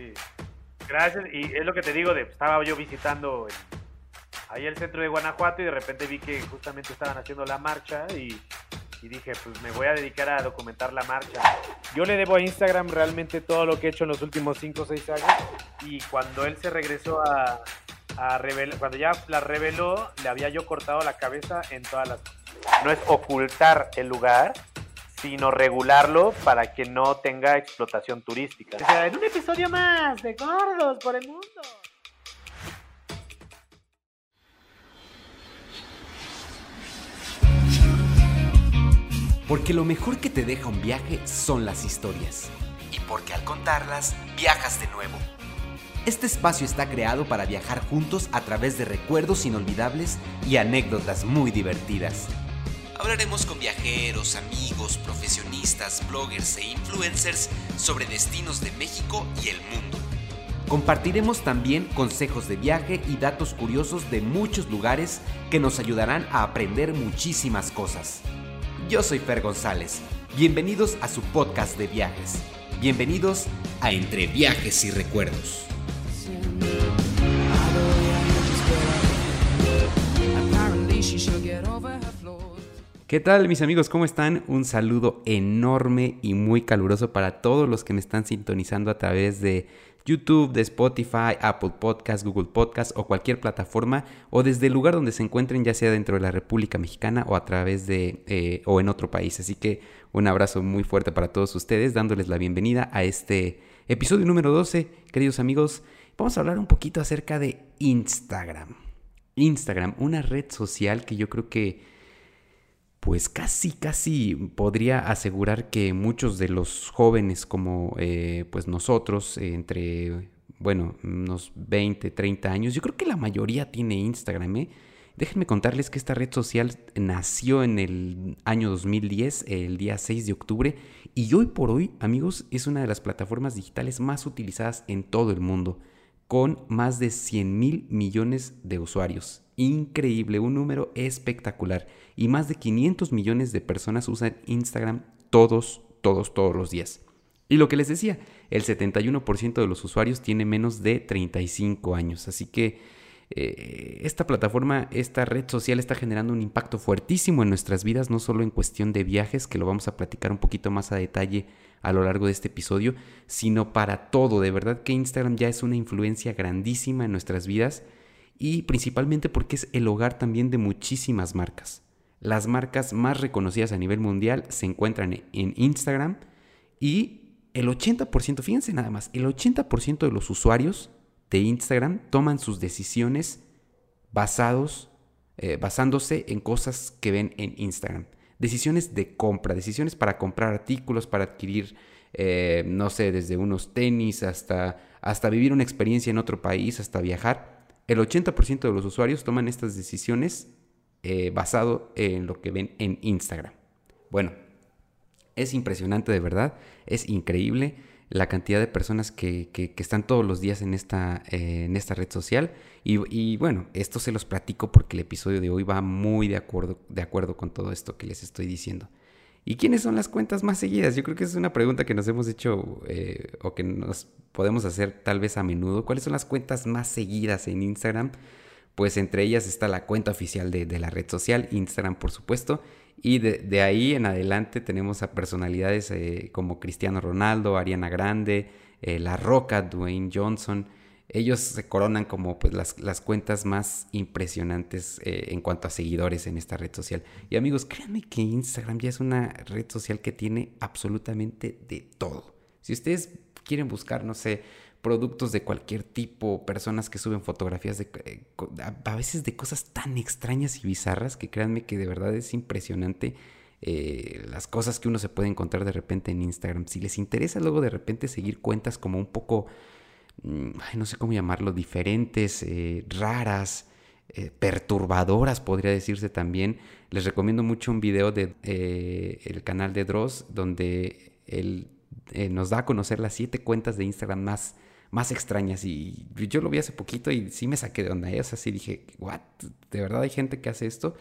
sí. Gracias. Y es lo que te digo, de, estaba yo visitando ahí el centro de Guanajuato y de repente vi que justamente estaban haciendo la marcha y, y dije, pues me voy a dedicar a documentar la marcha. Yo le debo a Instagram realmente todo lo que he hecho en los últimos 5 o 6 años y cuando él se regresó a, a revelar, cuando ya la reveló, le había yo cortado la cabeza en todas las... No es ocultar el lugar, sino regularlo para que no tenga explotación turística. O sea, en un episodio más de Gordos por el Mundo. Porque lo mejor que te deja un viaje son las historias. Y porque al contarlas, viajas de nuevo. Este espacio está creado para viajar juntos a través de recuerdos inolvidables y anécdotas muy divertidas. Hablaremos con viajeros, amigos, profesionistas, bloggers e influencers sobre destinos de México y el mundo. Compartiremos también consejos de viaje y datos curiosos de muchos lugares que nos ayudarán a aprender muchísimas cosas. Yo soy Fer González. Bienvenidos a su podcast de viajes. Bienvenidos a Entre Viajes y Recuerdos. ¿Qué tal mis amigos? ¿Cómo están? Un saludo enorme y muy caluroso para todos los que me están sintonizando a través de YouTube, de Spotify, Apple Podcast, Google Podcast o cualquier plataforma o desde el lugar donde se encuentren, ya sea dentro de la República Mexicana o a través de eh, o en otro país. Así que un abrazo muy fuerte para todos ustedes, dándoles la bienvenida a este episodio número 12, queridos amigos. Vamos a hablar un poquito acerca de Instagram. Instagram, una red social que yo creo que pues casi, casi podría asegurar que muchos de los jóvenes como eh, pues nosotros, entre, bueno, unos 20, 30 años, yo creo que la mayoría tiene Instagram, ¿eh? Déjenme contarles que esta red social nació en el año 2010, el día 6 de octubre, y hoy por hoy, amigos, es una de las plataformas digitales más utilizadas en todo el mundo, con más de 100 mil millones de usuarios increíble, un número espectacular. Y más de 500 millones de personas usan Instagram todos, todos, todos los días. Y lo que les decía, el 71% de los usuarios tiene menos de 35 años. Así que eh, esta plataforma, esta red social está generando un impacto fuertísimo en nuestras vidas, no solo en cuestión de viajes, que lo vamos a platicar un poquito más a detalle a lo largo de este episodio, sino para todo. De verdad que Instagram ya es una influencia grandísima en nuestras vidas y principalmente porque es el hogar también de muchísimas marcas. Las marcas más reconocidas a nivel mundial se encuentran en Instagram y el 80%, fíjense nada más, el 80% de los usuarios de Instagram toman sus decisiones basados, eh, basándose en cosas que ven en Instagram. Decisiones de compra, decisiones para comprar artículos, para adquirir, eh, no sé, desde unos tenis hasta, hasta vivir una experiencia en otro país, hasta viajar el 80% de los usuarios toman estas decisiones eh, basado en lo que ven en Instagram. Bueno, es impresionante de verdad, es increíble la cantidad de personas que, están todos los días en esta, eh, en esta red social. Y, bueno, esto se los platico porque el episodio de hoy va muy de acuerdo, de acuerdo con todo esto que les estoy diciendo. ¿Y quiénes son las cuentas más seguidas? Yo creo que es una pregunta que nos hemos hecho eh, o que nos podemos hacer tal vez a menudo. ¿Cuáles son las cuentas más seguidas en Instagram? Pues entre ellas está la cuenta oficial de, la red social, Instagram por supuesto. Y de, ahí en adelante tenemos a personalidades eh, como Cristiano Ronaldo, Ariana Grande, eh, La Roca, Dwayne Johnson ellos se coronan como pues, las, cuentas más impresionantes eh, en cuanto a seguidores en esta red social. Y amigos, créanme que Instagram ya es una red social que tiene absolutamente de todo. Si ustedes quieren buscar, no sé, productos de cualquier tipo, personas que suben fotografías de, eh, a veces de cosas tan extrañas y bizarras que créanme que de verdad es impresionante. Eh, las cosas que uno se puede encontrar de repente en Instagram. Si les interesa luego de repente seguir cuentas como un poco Mm, no sé cómo llamarlo, diferentes, eh, raras, perturbadoras, podría decirse también. Les recomiendo mucho un video del de, eh, canal de Dross, donde él nos da a conocer las siete cuentas de Instagram más, más extrañas. Y yo lo vi hace poquito y sí me saqué de onda. O sea, sí dije, ¿what? ¿De verdad hay gente que hace esto?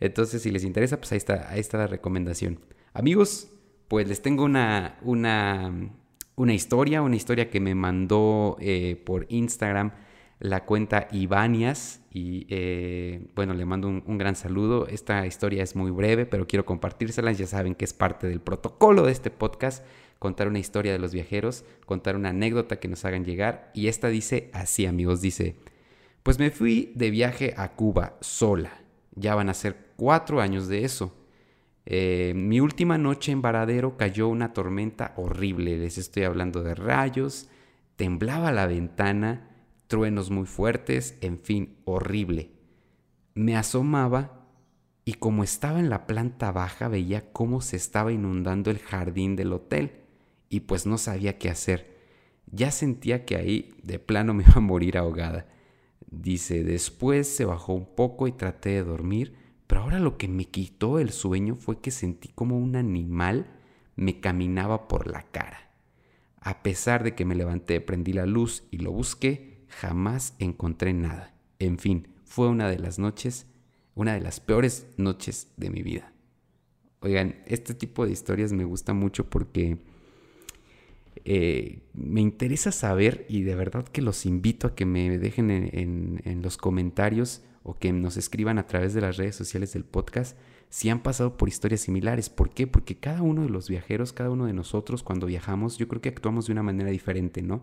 Entonces, si les interesa, pues ahí está, ahí está la recomendación. Amigos, pues les tengo una, una una historia, una historia que me mandó eh, por Instagram la cuenta Ibanias y eh, bueno, le mando un, gran saludo. Esta historia es muy breve, pero quiero compartírselas. Ya saben que es parte del protocolo de este podcast, contar una historia de los viajeros, contar una anécdota que nos hagan llegar. Y esta dice así, amigos, dice, pues me fui de viaje a Cuba sola. Ya van a ser cuatro años de eso. Eh, mi última noche en Varadero cayó una tormenta horrible. Les estoy hablando de rayos, temblaba la ventana, truenos muy fuertes, en fin, horrible. Me asomaba y como estaba en la planta baja veía cómo se estaba inundando el jardín del hotel y pues no sabía qué hacer. Ya sentía que ahí de plano me iba a morir ahogada. Dice, después se bajó un poco y traté de dormir pero ahora lo que me quitó el sueño fue que sentí como un animal me caminaba por la cara. A pesar de que me levanté, prendí la luz y lo busqué, jamás encontré nada. En fin, fue una de las noches, una de las peores noches de mi vida. Oigan, este tipo de historias me gusta mucho porque eh, me interesa saber y de verdad que los invito a que me dejen en, los comentarios o que nos escriban a través de las redes sociales del podcast si han pasado por historias similares. ¿Por qué? Porque cada uno de los viajeros, cada uno de nosotros cuando viajamos, yo creo que actuamos de una manera diferente, ¿no?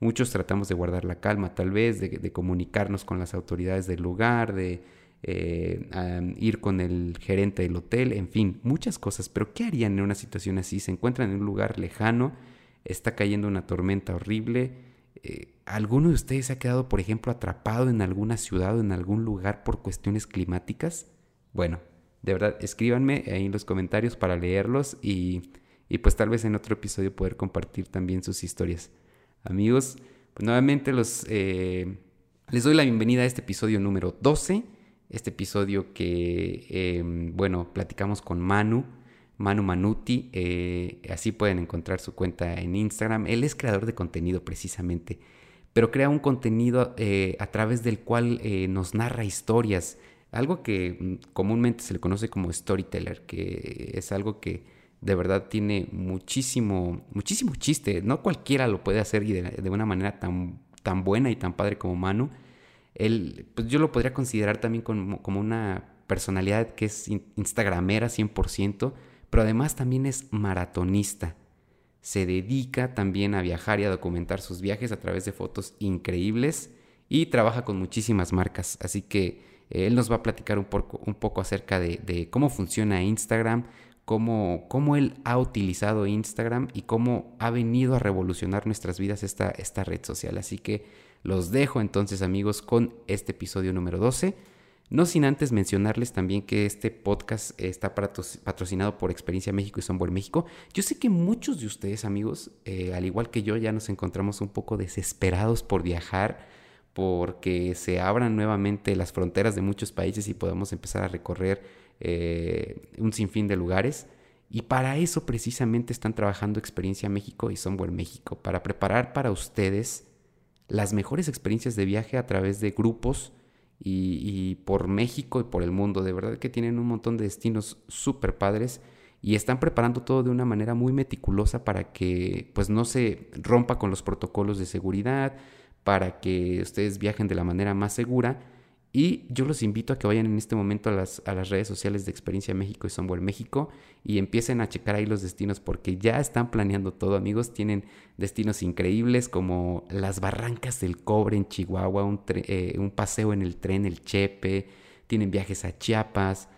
Muchos tratamos de guardar la calma, tal vez, de, comunicarnos con las autoridades del lugar, de eh, ir con el gerente del hotel, en fin, muchas cosas. Pero ¿qué harían en una situación así? Se encuentran en un lugar lejano, está cayendo una tormenta horrible, eh, ¿Alguno de ustedes se ha quedado, por ejemplo, atrapado en alguna ciudad o en algún lugar por cuestiones climáticas? Bueno, de verdad, escríbanme ahí en los comentarios para leerlos y, pues tal vez en otro episodio poder compartir también sus historias. Amigos, pues nuevamente los, eh, les doy la bienvenida a este episodio número 12, este episodio que, em, bueno, platicamos con Manu Manu Manuti, eh, así pueden encontrar su cuenta en Instagram. Él es creador de contenido precisamente, pero crea un contenido eh, a través del cual eh, nos narra historias, algo que mm, comúnmente se le conoce como storyteller, que es algo que de verdad tiene muchísimo, muchísimo chiste. No cualquiera lo puede hacer y de, una manera tan, tan buena y tan padre como Manu. Él, pues yo lo podría considerar también como, como una personalidad que es instagramera 100%, pero además también es maratonista. Se dedica también a viajar y a documentar sus viajes a través de fotos increíbles y trabaja con muchísimas marcas. Así que eh, él nos va a platicar un poco, un poco acerca de, cómo funciona Instagram, cómo, cómo, él ha utilizado Instagram y cómo ha venido a revolucionar nuestras vidas esta, esta red social. Así que los dejo entonces amigos con este episodio número 12. No sin antes mencionarles también que este podcast está patrocinado por Experiencia México y Somewhere México. Yo sé que muchos de ustedes, amigos, eh, al igual que yo, ya nos encontramos un poco desesperados por viajar, porque se abran nuevamente las fronteras de muchos países y podamos empezar a recorrer eh, un sinfín de lugares. Y para eso precisamente están trabajando Experiencia México y Somewhere México, para preparar para ustedes las mejores experiencias de viaje a través de grupos y, por México y por el mundo. De verdad que tienen un montón de destinos súper padres y están preparando todo de una manera muy meticulosa para que pues no se rompa con los protocolos de seguridad, para que ustedes viajen de la manera más segura y yo los invito a que vayan en este momento a las, redes sociales de Experiencia México y Somewhere México y empiecen a checar ahí los destinos porque ya están planeando todo, amigos. Tienen destinos increíbles como las Barrancas del Cobre en Chihuahua, un, eh, paseo en el tren El Chepe, tienen viajes a Chiapas,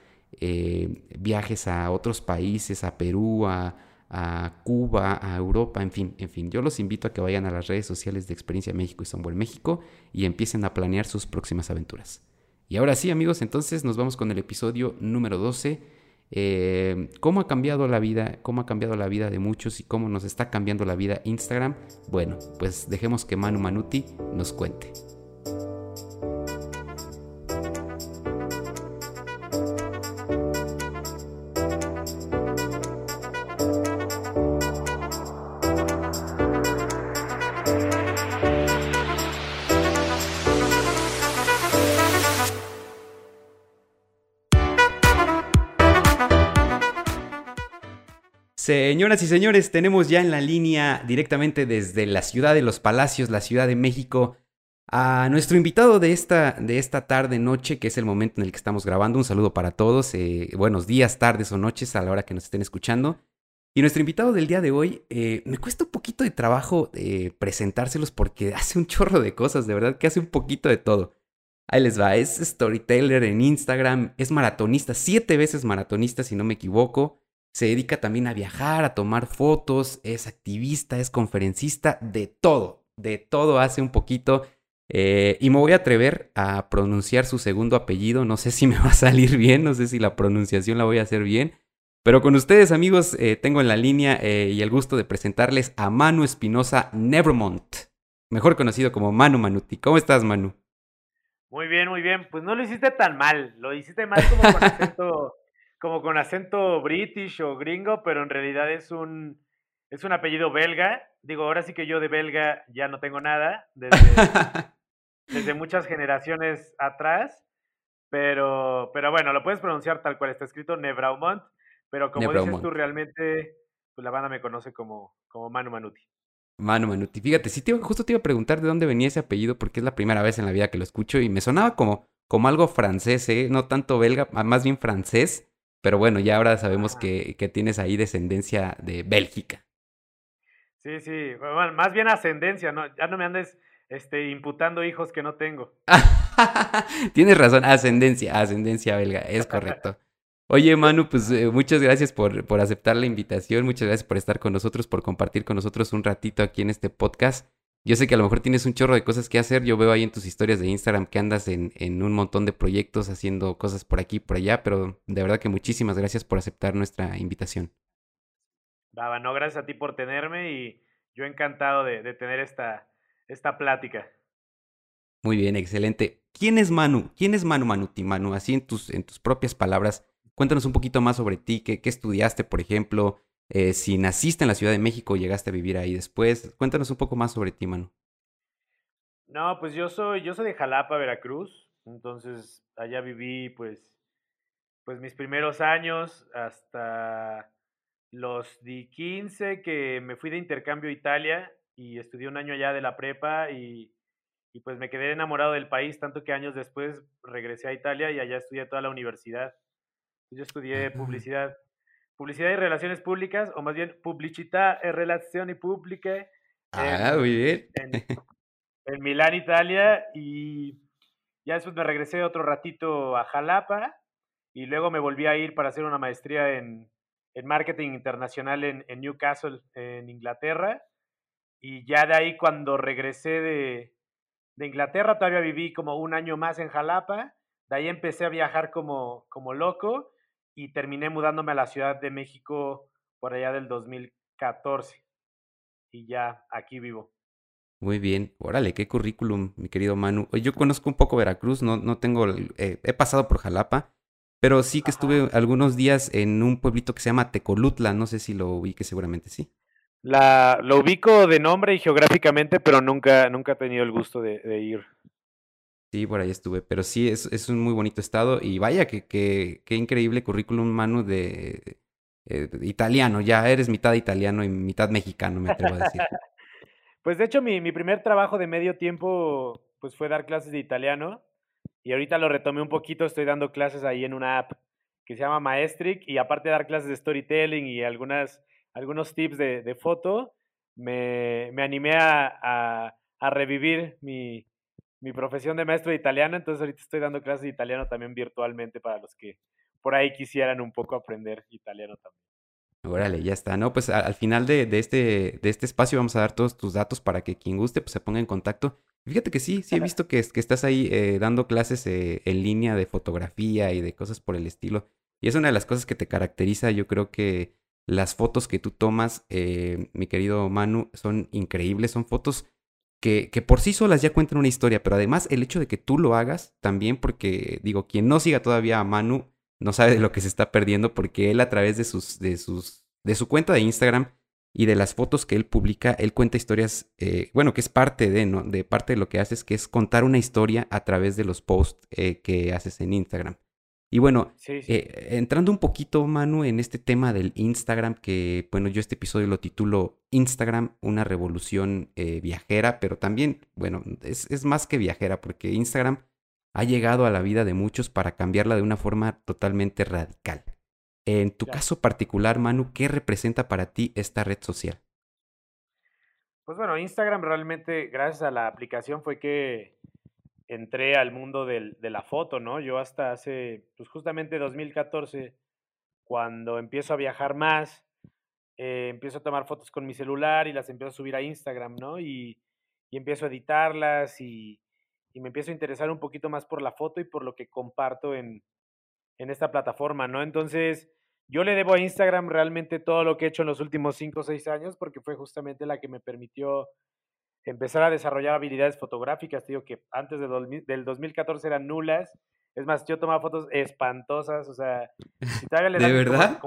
eh, viajes a otros países, a Perú, a, a Cuba, a Europa, en fin, en fin. Yo los invito a que vayan a las redes sociales de Experiencia México y Somewhere México y empiecen a planear sus próximas aventuras. Y ahora sí, amigos, entonces nos vamos con el episodio número 12. Eh, ¿Cómo ha cambiado la vida? ¿Cómo ha cambiado la vida de muchos y cómo nos está cambiando la vida Instagram? Bueno, pues dejemos que Manu Manuti nos cuente. Señoras y señores, tenemos ya en la línea directamente desde la ciudad de los Palacios, la Ciudad de México, a nuestro invitado de esta, de esta tarde, noche, que es el momento en el que estamos grabando. Un saludo para todos. Eh, buenos días, tardes o noches a la hora que nos estén escuchando. Y nuestro invitado del día de hoy, eh, me cuesta un poquito de trabajo eh, presentárselos porque hace un chorro de cosas, de verdad que hace un poquito de todo. Ahí les va, es storyteller en Instagram, es maratonista, siete veces maratonista si no me equivoco. Se dedica también a viajar, a tomar fotos, es activista, es conferencista, de todo, de todo hace un poquito. Eh, y me voy a atrever a pronunciar su segundo apellido. No sé si me va a salir bien, no sé si la pronunciación la voy a hacer bien. Pero con ustedes, amigos, eh, tengo en la línea eh, y el gusto de presentarles a Manu Espinosa Nevermont, mejor conocido como Manu Manuti. ¿Cómo estás, Manu? Muy bien, muy bien. Pues no lo hiciste tan mal. Lo hiciste mal como con acento, como con acento british o gringo, pero en realidad es un, es un apellido belga. Digo, ahora sí que yo de belga ya no tengo nada. Desde, desde muchas generaciones atrás. Pero, pero bueno, lo puedes pronunciar tal cual está escrito, Nebraumont. Pero como dices tú, realmente, pues la banda me conoce como, como Manu Manuti. Manu Manuti. Fíjate, sí te, justo te iba a preguntar de dónde venía ese apellido, porque es la primera vez en la vida que lo escucho y me sonaba como, como algo francés, ¿eh? No tanto belga, más bien francés. Pero bueno, ya ahora sabemos que, que tienes ahí descendencia de Bélgica. Sí, sí, bueno, más bien ascendencia, ¿no? Ya no me andes este, imputando hijos que no tengo. Tienes razón, ascendencia, ascendencia belga, es correcto. Oye, Manu, pues eh, muchas gracias por, por aceptar la invitación, muchas gracias por estar con nosotros, por compartir con nosotros un ratito aquí en este podcast. Yo sé que a lo mejor tienes un chorro de cosas que hacer. Yo veo ahí en tus historias de Instagram que andas en, en un montón de proyectos haciendo cosas por aquí y por allá, pero de verdad que muchísimas gracias por aceptar nuestra invitación. Daba, no, gracias a ti por tenerme y yo encantado de, de tener esta, esta plática. Muy bien, excelente. ¿Quién es Manu? ¿Quién es Manu Manuti? Manu, así en tus, en tus propias palabras, cuéntanos un poquito más sobre ti, qué, qué estudiaste, por ejemplo, eh, si naciste en la Ciudad de México, llegaste a vivir ahí después. Cuéntanos un poco más sobre ti, Manu. No, pues yo soy, yo soy de Jalapa, Veracruz. Entonces, allá viví, pues, pues mis primeros años hasta los 15 que me fui de intercambio a Italia y estudié un año allá de la prepa y, y, pues me quedé enamorado del país, tanto que años después regresé a Italia y allá estudié toda la universidad. Yo estudié publicidad, publicidad y relaciones públicas, o más bien publicidad y relazioni pubbliche. Ah, muy bien. En, en Milán, Italia, y ya después me regresé otro ratito a Jalapa y luego me volví a ir para hacer una maestría en, en marketing internacional en, en, Newcastle, en Inglaterra. Y ya de ahí cuando regresé de, de, Inglaterra, todavía viví como un año más en Jalapa. De ahí empecé a viajar como, como loco y terminé mudándome a la Ciudad de México por allá del 2014. Y ya aquí vivo. Muy bien, órale, qué currículum, mi querido Manu. Yo conozco un poco Veracruz, no, no tengo, eh, he pasado por Jalapa, pero sí que estuve algunos días en un pueblito que se llama Tecolutla, no sé si lo ubique, seguramente sí. La, lo ubico de nombre y geográficamente, pero nunca, nunca he tenido el gusto de, de ir. Sí, por ahí estuve, pero sí, es, es un muy bonito estado y vaya que, que, qué increíble currículum, Manu, de, eh, de, italiano, ya eres mitad italiano y mitad mexicano, me atrevo a decir. pues de hecho mi, mi primer trabajo de medio tiempo pues fue dar clases de italiano y ahorita lo retomé un poquito, estoy dando clases ahí en una app que se llama Maestric y aparte de dar clases de storytelling y algunas, algunos tips de, de foto, me, me animé a, a, revivir mi, mi profesión de maestro de italiano, entonces ahorita estoy dando clases de italiano también virtualmente para los que por ahí quisieran un poco aprender italiano también. Órale, ya está, ¿no? Pues al final de, de, este, de este espacio vamos a dar todos tus datos para que quien guste pues, se ponga en contacto. Fíjate que sí, sí he visto que, que estás ahí eh, dando clases eh, en línea de fotografía y de cosas por el estilo. Y es una de las cosas que te caracteriza. Yo creo que las fotos que tú tomas, eh, mi querido Manu, son increíbles. Son fotos que, que, por sí solas ya cuentan una historia, pero además el hecho de que tú lo hagas también, porque digo, quien no siga todavía a Manu no sabe de lo que se está perdiendo, porque él a través de sus, de sus, de su cuenta de Instagram y de las fotos que él publica, él cuenta historias, eh, bueno, que es parte de, ¿no? De parte de lo que haces, que es contar una historia a través de los posts eh, que haces en Instagram. Y bueno, eh, entrando un poquito, Manu, en este tema del Instagram, que bueno, yo este episodio lo titulo Instagram, una revolución eh, viajera, pero también, bueno, es, es, más que viajera, porque Instagram ha llegado a la vida de muchos para cambiarla de una forma totalmente radical. En tu caso particular, Manu, ¿qué representa para ti esta red social? Pues bueno, Instagram realmente, gracias a la aplicación, fue que entré al mundo del, de la foto, ¿no? Yo hasta hace, pues justamente 2014, cuando empiezo a viajar más, eh, empiezo a tomar fotos con mi celular y las empiezo a subir a Instagram, ¿no? Y, y empiezo a editarlas y, y, me empiezo a interesar un poquito más por la foto y por lo que comparto en, en esta plataforma, ¿no? Entonces, yo le debo a Instagram realmente todo lo que he hecho en los últimos 5 o 6 años porque fue justamente la que me permitió empezar a desarrollar habilidades fotográficas. Te digo que antes de del 2014 eran nulas. Es más, yo tomaba fotos espantosas, o sea... ¿De verdad?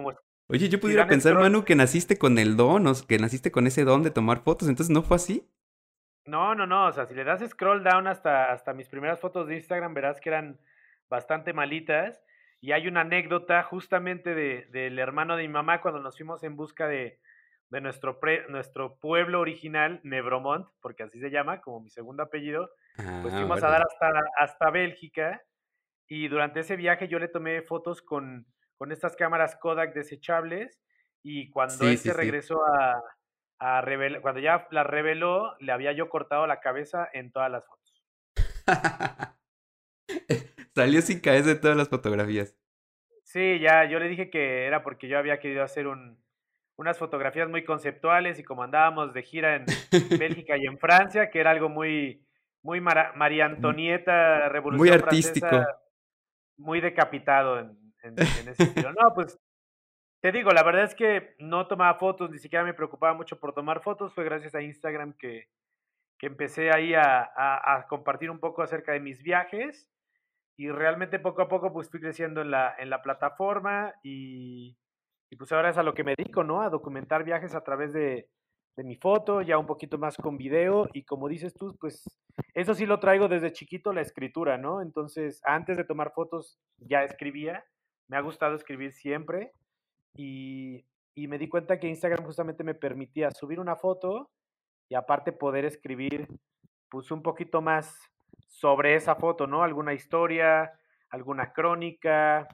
Oye, yo pudiera pensar, Manu, que naciste con el don, o que naciste con ese don de tomar fotos, entonces no fue así. No, no, no, o sea, si le das scroll down hasta, hasta mis primeras fotos de Instagram, verás que eran bastante malitas. Y hay una anécdota justamente de, del hermano de mi mamá cuando nos fuimos en busca de, de nuestro, nuestro pueblo original, Nebromont, porque así se llama, como mi segundo apellido, pues ah, fuimos a dar hasta, hasta Bélgica y durante ese viaje yo le tomé fotos con, con estas cámaras Kodak desechables y cuando él se regresó a, a revelar, cuando ya la reveló, le había yo cortado la cabeza en todas las fotos. Salió sin cabeza de todas las fotografías. Sí, ya, yo le dije que era porque yo había querido hacer un, unas fotografías muy conceptuales y como andábamos de gira en Bélgica y en Francia, que era algo muy, muy María Antonieta, revolución Muy artístico. muy decapitado en, ese estilo. No, pues te digo, la verdad es que no tomaba fotos, ni siquiera me preocupaba mucho por tomar fotos, fue gracias a Instagram que, que empecé ahí a, a, compartir un poco acerca de mis viajes y realmente poco a poco pues fui creciendo en la, en la plataforma y y pues ahora es a lo que me dedico, ¿no? A documentar viajes a través de, mi foto, ya un poquito más con video y como dices tú, pues eso sí lo traigo desde chiquito, la escritura, ¿no? Entonces, antes de tomar fotos ya escribía, me ha gustado escribir siempre y, y me di cuenta que Instagram justamente me permitía subir una foto y aparte poder escribir pues un poquito más sobre esa foto, ¿no? Alguna historia, alguna crónica,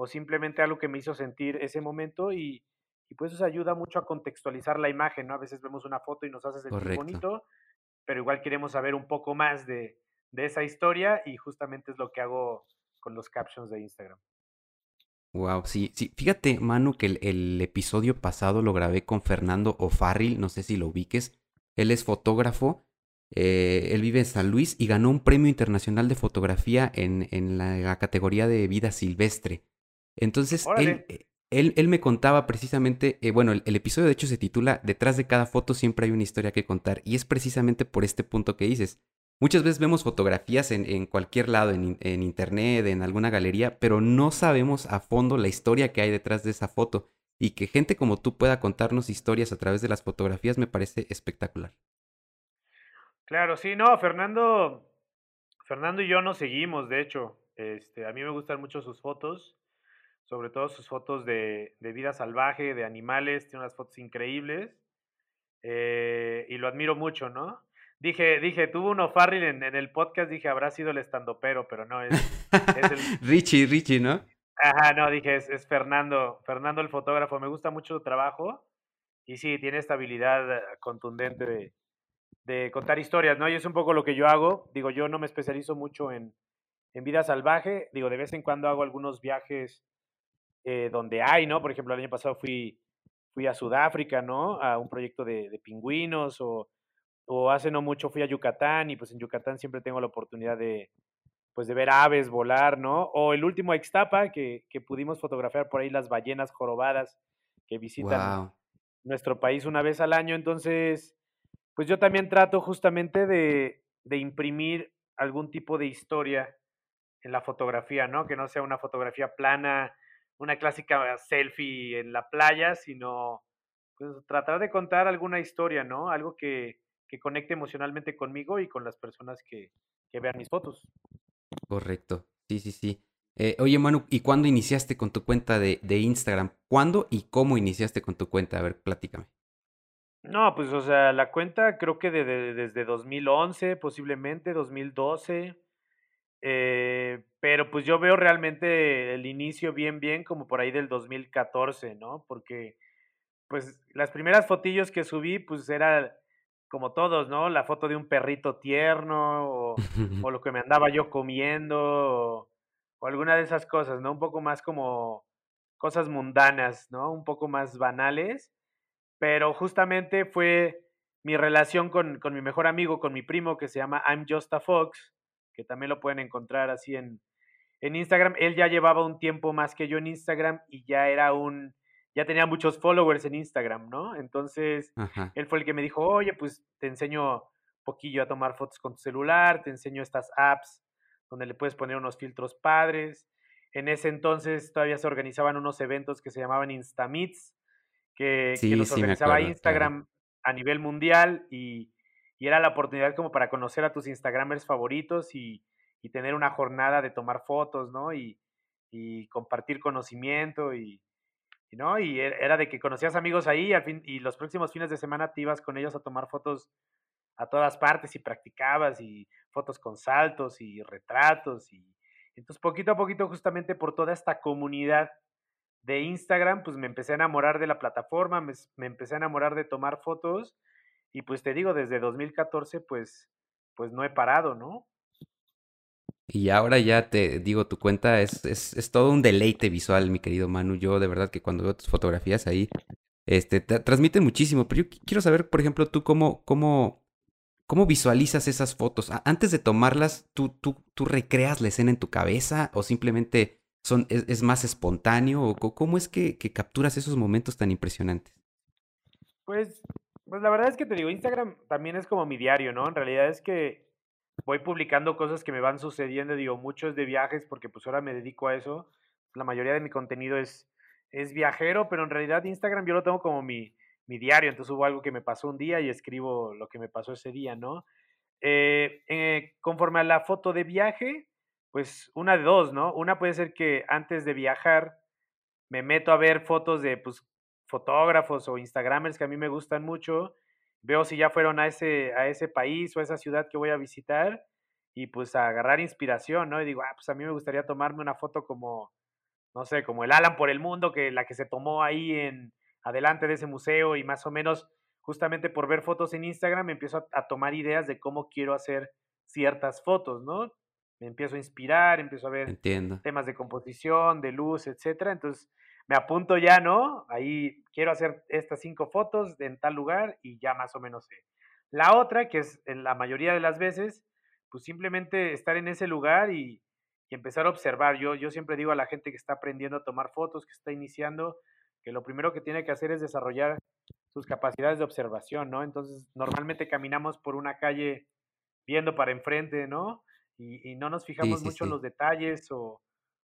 o simplemente algo que me hizo sentir ese momento y, pues eso ayuda mucho a contextualizar la imagen, ¿no? A veces vemos una foto y nos hace sentir bonito, pero igual queremos saber un poco más de, esa historia y justamente es lo que hago con los captions de Instagram. Wow, sí, sí. Fíjate, Manu, que el, episodio pasado lo grabé con Fernando O'Farrill, no sé si lo ubiques. Él es fotógrafo, eh, él vive en San Luis y ganó un premio internacional de fotografía en, en la, categoría de vida silvestre. Entonces, eh, él, él, me contaba precisamente, eh, bueno, el, episodio de hecho se titula Detrás de cada foto siempre hay una historia que contar, y es precisamente por este punto que dices. Muchas veces vemos fotografías en, en cualquier lado, en, en, internet, en alguna galería, pero no sabemos a fondo la historia que hay detrás de esa foto. Y que gente como tú pueda contarnos historias a través de las fotografías me parece espectacular. Claro, sí, no, Fernando, Fernando y yo nos seguimos, de hecho. Este, a mí me gustan mucho sus fotos sobre todo sus fotos de, vida salvaje, de animales, tiene unas fotos increíbles eh, y lo admiro mucho, ¿no? Dije, dije, tuvo uno Farrell en, el podcast, dije, habrá sido el estandopero, pero no, es, el... Richie, Richie, ¿no? Ajá, no, dije, es, Fernando, Fernando el fotógrafo, me gusta mucho su trabajo y sí, tiene esta habilidad contundente de, de contar historias, ¿no? Y es un poco lo que yo hago, digo, yo no me especializo mucho en, en vida salvaje, digo, de vez en cuando hago algunos viajes eh, donde hay, ¿no? Por ejemplo, el año pasado fui, fui a Sudáfrica, ¿no? A un proyecto de, pingüinos o, o, hace no mucho fui a Yucatán y pues en Yucatán siempre tengo la oportunidad de, pues de ver aves volar, ¿no? O el último Extapa que, que pudimos fotografiar por ahí las ballenas jorobadas que visitan nuestro país una vez al año. Entonces, pues yo también trato justamente de, de imprimir algún tipo de historia en la fotografía, ¿no? Que no sea una fotografía plana, una clásica selfie en la playa, sino pues, tratar de contar alguna historia, ¿no? Algo que, que conecte emocionalmente conmigo y con las personas que, que vean mis fotos. Correcto, sí, sí, sí. Eh, oye, Manu, ¿y cuándo iniciaste con tu cuenta de, de Instagram? ¿Cuándo y cómo iniciaste con tu cuenta? A ver, platícame. No, pues, o sea, la cuenta creo que de, de- desde 2011, posiblemente 2012, eh, pero pues yo veo realmente el inicio bien, bien como por ahí del 2014, ¿no? Porque pues las primeras fotillos que subí, pues era como todos, ¿no? La foto de un perrito tierno o, o lo que me andaba yo comiendo o, o alguna de esas cosas, ¿no? Un poco más como cosas mundanas, ¿no? Un poco más banales pero justamente fue mi relación con, con mi mejor amigo, con mi primo que se llama I'm Just a Fox, que también lo pueden encontrar así en, en Instagram. Él ya llevaba un tiempo más que yo en Instagram y ya era un, ya tenía muchos followers en Instagram, ¿no? Entonces, Ajá. él fue el que me dijo, oye, pues te enseño poquillo a tomar fotos con tu celular, te enseño estas apps donde le puedes poner unos filtros padres. En ese entonces todavía se organizaban unos eventos que se llamaban Instameets, que, que Sí, los sí, organizaba acuerdo, claro. Instagram a nivel mundial y, y era la oportunidad como para conocer a tus Instagramers favoritos y, y tener una jornada de tomar fotos, ¿no? Y, y compartir conocimiento y, y, ¿no? Y er- era de que conocías amigos ahí al fin, y los próximos fines de semana te ibas con ellos a tomar fotos a todas partes y practicabas y fotos con saltos y retratos y entonces poquito a poquito justamente por toda esta comunidad de Instagram, pues me empecé a enamorar de la plataforma, me, me empecé a enamorar de tomar fotos y pues te digo, desde 2014 pues, pues no he parado, ¿no? Y ahora ya te digo, tu cuenta es, es, es todo un deleite visual, mi querido Manu. Yo de verdad que cuando veo tus fotografías ahí, este, te transmiten muchísimo. Pero yo qui- quiero saber, por ejemplo, tú cómo, cómo, cómo visualizas esas fotos. Antes de tomarlas, ¿tú, tú, tú recreas la escena en tu cabeza o simplemente son, es, es más espontáneo? ¿O cómo es que, que capturas esos momentos tan impresionantes? Pues, pues la verdad es que te digo, Instagram también es como mi diario, ¿no? En realidad es que voy publicando cosas que me van sucediendo, digo, muchos de viajes, porque pues ahora me dedico a eso. La mayoría de mi contenido es, es viajero, pero en realidad Instagram yo lo tengo como mi, mi diario, entonces hubo algo que me pasó un día y escribo lo que me pasó ese día, ¿no? Eh, eh, conforme a la foto de viaje, pues una de dos, ¿no? Una puede ser que antes de viajar me meto a ver fotos de pues, fotógrafos o instagramers que a mí me gustan mucho, veo si ya fueron a ese, a ese país o a esa ciudad que voy a visitar y pues a agarrar inspiración, ¿no? Y digo, ah, pues a mí me gustaría tomarme una foto como, no sé, como el Alan por el mundo, que la que se tomó ahí en adelante de ese museo y más o menos justamente por ver fotos en Instagram me empiezo a, a tomar ideas de cómo quiero hacer ciertas fotos, ¿no? Me empiezo a inspirar, empiezo a ver Entiendo. temas de composición, de luz, etcétera. Entonces me apunto ya, ¿no? Ahí quiero hacer estas cinco fotos en tal lugar y ya más o menos sé. La otra, que es en la mayoría de las veces, pues simplemente estar en ese lugar y, y empezar a observar. Yo, yo siempre digo a la gente que está aprendiendo a tomar fotos, que está iniciando, que lo primero que tiene que hacer es desarrollar sus capacidades de observación, ¿no? Entonces, normalmente caminamos por una calle viendo para enfrente, ¿no? Y, y no nos fijamos sí, mucho en los detalles o,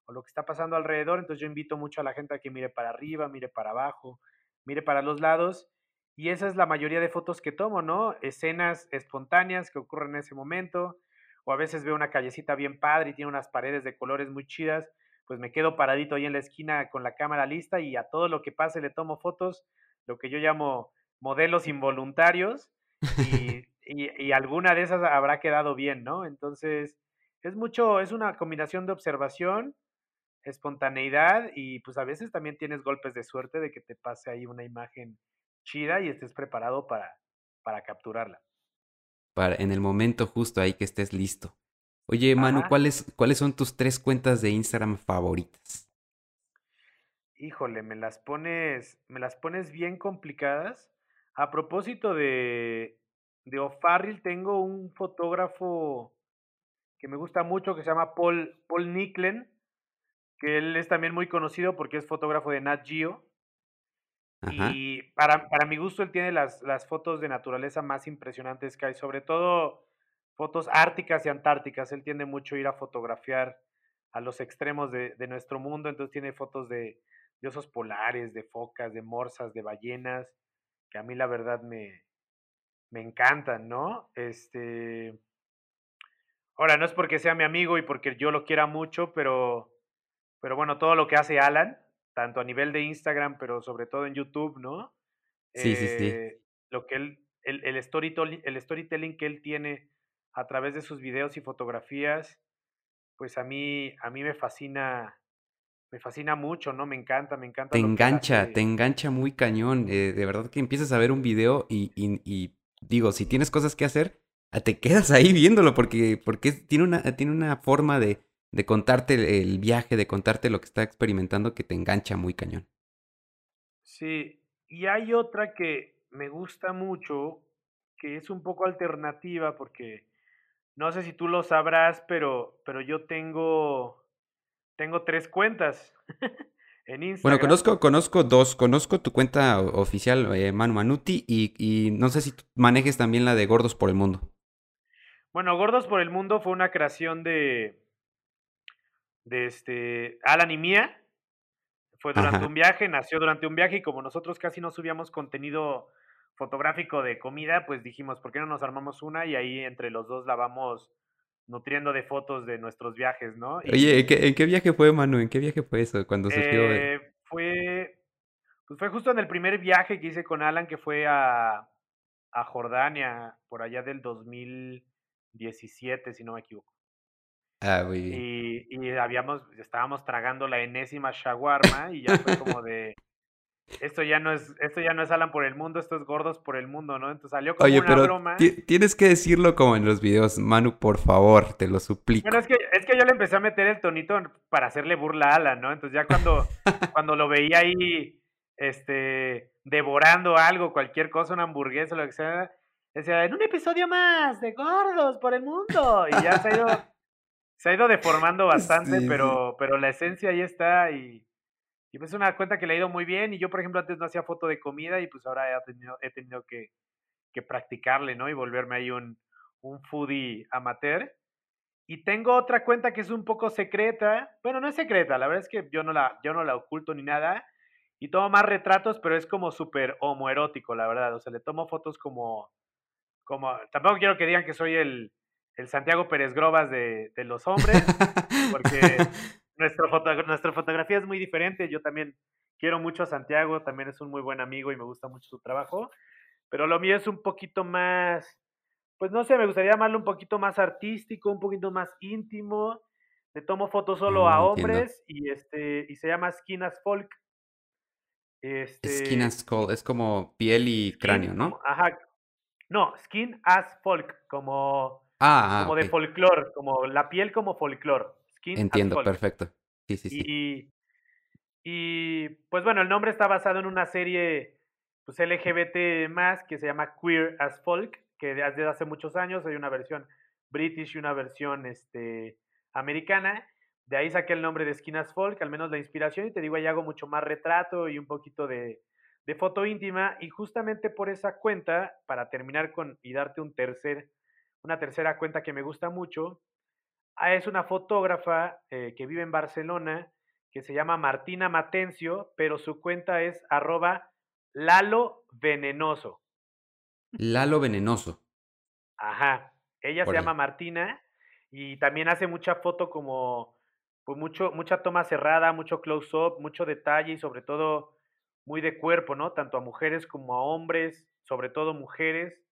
o lo que está pasando alrededor. Entonces yo invito mucho a la gente a que mire para arriba, mire para abajo, mire para los lados. Y esa es la mayoría de fotos que tomo, ¿no? Escenas espontáneas que ocurren en ese momento. O a veces veo una callecita bien padre y tiene unas paredes de colores muy chidas. Pues me quedo paradito ahí en la esquina con la cámara lista y a todo lo que pase le tomo fotos, lo que yo llamo modelos involuntarios. Y, y, y alguna de esas habrá quedado bien, ¿no? Entonces, es mucho, es una combinación de observación, espontaneidad y pues a veces también tienes golpes de suerte de que te pase ahí una imagen chida y estés preparado para, para capturarla. Para, en el momento justo ahí que estés listo. Oye, Manu. ¿cuáles, ¿cuáles son tus tres cuentas de Instagram favoritas? Híjole, me las pones, me las pones bien complicadas. A propósito de, de O'Farrill, tengo un fotógrafo que me gusta mucho que se llama Paul, Paul Nicklen, que él es también muy conocido porque es fotógrafo de Nat Geo. Ajá. Y para, para mi gusto, él tiene las, las fotos de naturaleza más impresionantes que hay, sobre todo fotos árticas y antárticas. Él tiende mucho a ir a fotografiar a los extremos de, de nuestro mundo, entonces tiene fotos de, de, osos polares, de focas, de morsas, de ballenas, que a mí la verdad me, me encantan, ¿no? Este. Ahora, no es porque sea mi amigo y porque yo lo quiera mucho, pero pero bueno, todo lo que hace Alan, tanto a nivel de Instagram, pero sobre todo en YouTube, ¿no? Sí, sí, sí. Eh, lo que él, el, el, storytelling, el storytelling que él tiene a través de sus videos y fotografías, pues a mí, a mí me fascina, me fascina mucho, ¿no? Me encanta, me encanta. Te engancha, te engancha muy cañón. Eh, de verdad que empiezas a ver un video y, y, y, digo, si tienes cosas que hacer, te quedas ahí viéndolo porque, porque tiene, una, tiene una forma de, de contarte el viaje, de contarte lo que está experimentando que te engancha muy cañón. Sí, y hay otra que me gusta mucho, que es un poco alternativa porque no sé si tú lo sabrás, pero, pero yo tengo, tengo tres cuentas en Instagram. Bueno, conozco, conozco dos. Conozco tu cuenta oficial, eh, Manu Manuti, y, y no sé si manejes también la de Gordos por el Mundo. Bueno, Gordos por el Mundo fue una creación de, de este, Alan y Mía. Fue durante Ajá. un viaje, nació durante un viaje y como nosotros casi no subíamos contenido fotográfico de comida, pues dijimos, ¿por qué no nos armamos una? Y ahí entre los dos la vamos nutriendo de fotos de nuestros viajes, ¿no? Y, Oye, ¿en qué, ¿en qué, viaje fue, Manu? ¿En qué viaje fue eso? Cuando surgió. Eh, fue. Pues fue justo en el primer viaje que hice con Alan, que fue a, a Jordania, por allá del 2017, si no me equivoco. Ah, muy bien. Y, y habíamos, estábamos tragando la enésima shawarma y ya fue como de esto ya no es, esto ya no es Alan por el mundo, esto es gordos por el mundo, ¿no? Entonces salió como Oye, una pero broma. Tienes que decirlo como en los videos, Manu, por favor, te lo suplico. Bueno, es que, es que yo le empecé a meter el tonito para hacerle burla a Alan, ¿no? Entonces ya cuando, cuando lo veía ahí, este, devorando algo, cualquier cosa, una hamburguesa, lo que sea, decía, en un episodio más de gordos por el mundo. Y ya se ha ido, se ha ido deformando bastante, Sí, pero, pero la esencia ahí está y y pues es una cuenta que le ha ido muy bien y yo, por ejemplo, antes no hacía foto de comida y pues ahora he tenido, he tenido que, que, practicarle, ¿no? Y volverme ahí un, un foodie amateur. Y tengo otra cuenta que es un poco secreta. Bueno, no es secreta, la verdad es que yo no la, yo no la oculto ni nada. Y tomo más retratos, pero es como súper homoerótico, la verdad. O sea, le tomo fotos como, como... Tampoco quiero que digan que soy el, el Santiago Pérez Grobas de, de los hombres, porque nuestra, foto, nuestra fotografía es muy diferente. Yo también quiero mucho a Santiago, también es un muy buen amigo y me gusta mucho su trabajo. Pero lo mío es un poquito más, pues no sé, me gustaría llamarlo un poquito más artístico, un poquito más íntimo. Le tomo fotos solo Mm, a entiendo. hombres y este y se llama Skin as Folk. Este, Skin as skull, es como piel y cráneo, ¿no? como- ajá. No, Skin as Folk, como, Ah, ah, como de folclore, como la piel como folclore. Skin Entiendo, Folk. perfecto. Sí, sí, sí. Y, y pues bueno, el nombre está basado en una serie pues LGBT más que se llama Queer as Folk, que desde hace muchos años hay una versión british y una versión este, americana. De ahí saqué el nombre de Skin as Folk, al menos la inspiración, y te digo, ahí hago mucho más retrato y un poquito de, de foto íntima, y justamente por esa cuenta, para terminar con y darte un tercer, una tercera cuenta que me gusta mucho, ah, es una fotógrafa eh, que vive en Barcelona, que se llama Martina Matencio, pero su cuenta es arroba Lalo Venenoso. Lalo Venenoso. Ajá. Ella se llama Martina y también hace mucha foto como, pues mucho, mucha toma cerrada, mucho close-up, mucho detalle y sobre todo muy de cuerpo, ¿no? Tanto a mujeres como a hombres, sobre todo mujeres.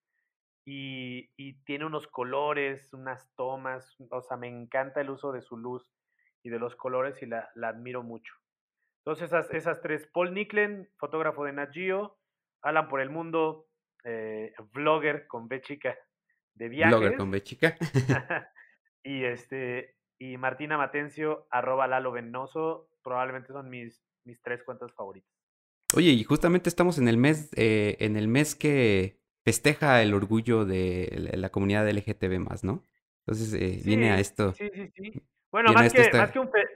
Y, y tiene unos colores, unas tomas, o sea, me encanta el uso de su luz y de los colores y la, la admiro mucho. Entonces esas, esas tres, Paul Nicklen, fotógrafo de Nat Geo, Alan por el Mundo, eh, vlogger con B chica de viajes. Blogger con B chica. y este y Martina Matencio, arroba Lalo Venoso, probablemente son mis, mis tres cuentas favoritas. Oye, y justamente estamos en el mes, eh, en el mes que festeja el orgullo de la comunidad LGTB más, ¿no? Entonces eh, viene a esto, sí, sí, sí. Bueno, más que, más esta. que un fe-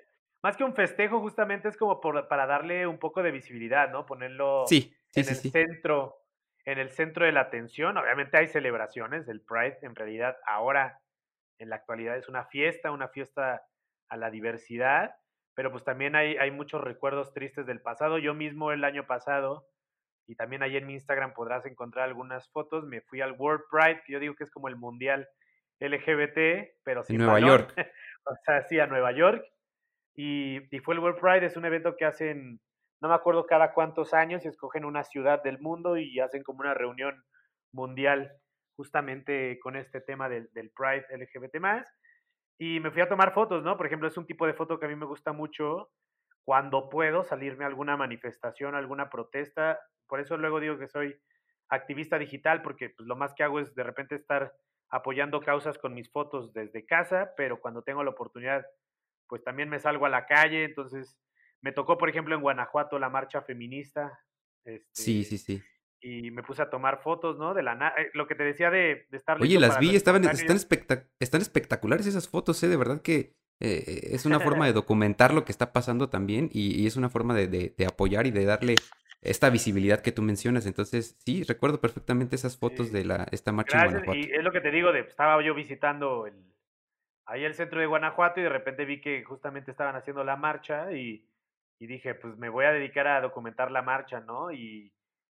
más que un festejo, justamente es como por- para darle un poco de visibilidad, ¿no? Ponerlo Sí, sí, en el centro, en el centro de la atención. Obviamente hay celebraciones, el Pride en realidad ahora, en la actualidad es una fiesta, una fiesta a la diversidad, pero pues también hay, hay muchos recuerdos tristes del pasado. Yo mismo el año pasado, y también ahí en mi Instagram podrás encontrar algunas fotos, me fui al World Pride, que yo digo que es como el mundial LGBT, pero En sin Nueva. York. o sea, sí, a Nueva York. Y, y fue el World Pride, es un evento que hacen, no me acuerdo cada cuántos años, y escogen una ciudad del mundo y hacen como una reunión mundial justamente con este tema del, del Pride LGBT y me fui a tomar fotos, ¿no? Por ejemplo, es un tipo de foto que a mí me gusta mucho cuando puedo salirme a alguna manifestación, alguna protesta. Por eso luego digo que soy activista digital, porque pues, lo más que hago es de repente estar apoyando causas con mis fotos desde casa, pero cuando tengo la oportunidad, pues también me salgo a la calle. Entonces, me tocó, por ejemplo, en Guanajuato la marcha feminista. sí, sí, sí y me puse a tomar fotos, ¿no? De la eh, lo que te decía de, estar Oye, las vi, estaban, están, están espectaculares esas fotos, ¿eh? De verdad que eh, es una forma de documentar lo que está pasando también y, es una forma de, de, apoyar y de darle esta visibilidad que tú mencionas. Entonces, sí, recuerdo perfectamente esas fotos de la, esta marcha en Guanajuato. Y es lo que te digo, de, estaba yo visitando el, ahí el centro de Guanajuato y de repente vi que justamente estaban haciendo la marcha y, y dije, pues me voy a dedicar a documentar la marcha, ¿no? Y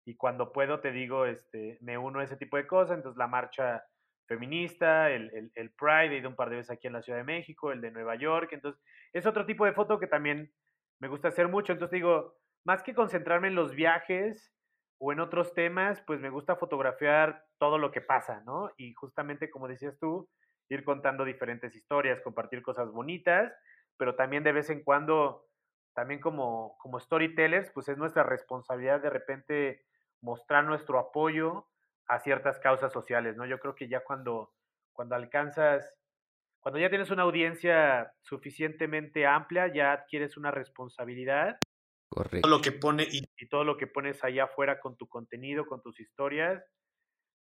y cuando puedo te digo, este, me uno a ese tipo de cosas, entonces la marcha feminista, el, el, el, Pride, he ido un par de veces aquí en la Ciudad de México, el de Nueva York, entonces es otro tipo de foto que también me gusta hacer mucho, entonces digo, más que concentrarme en los viajes o en otros temas, pues me gusta fotografiar todo lo que pasa, ¿no? Y justamente como decías tú, ir contando diferentes historias, compartir cosas bonitas, pero también de vez en cuando, también como, como storytellers, pues es nuestra responsabilidad de repente mostrar nuestro apoyo a ciertas causas sociales, ¿no? Yo creo que ya cuando, cuando alcanzas, cuando ya tienes una audiencia suficientemente amplia, ya adquieres una responsabilidad. Correcto. Todo lo que pone y, todo lo que pones allá afuera con tu contenido, con tus historias,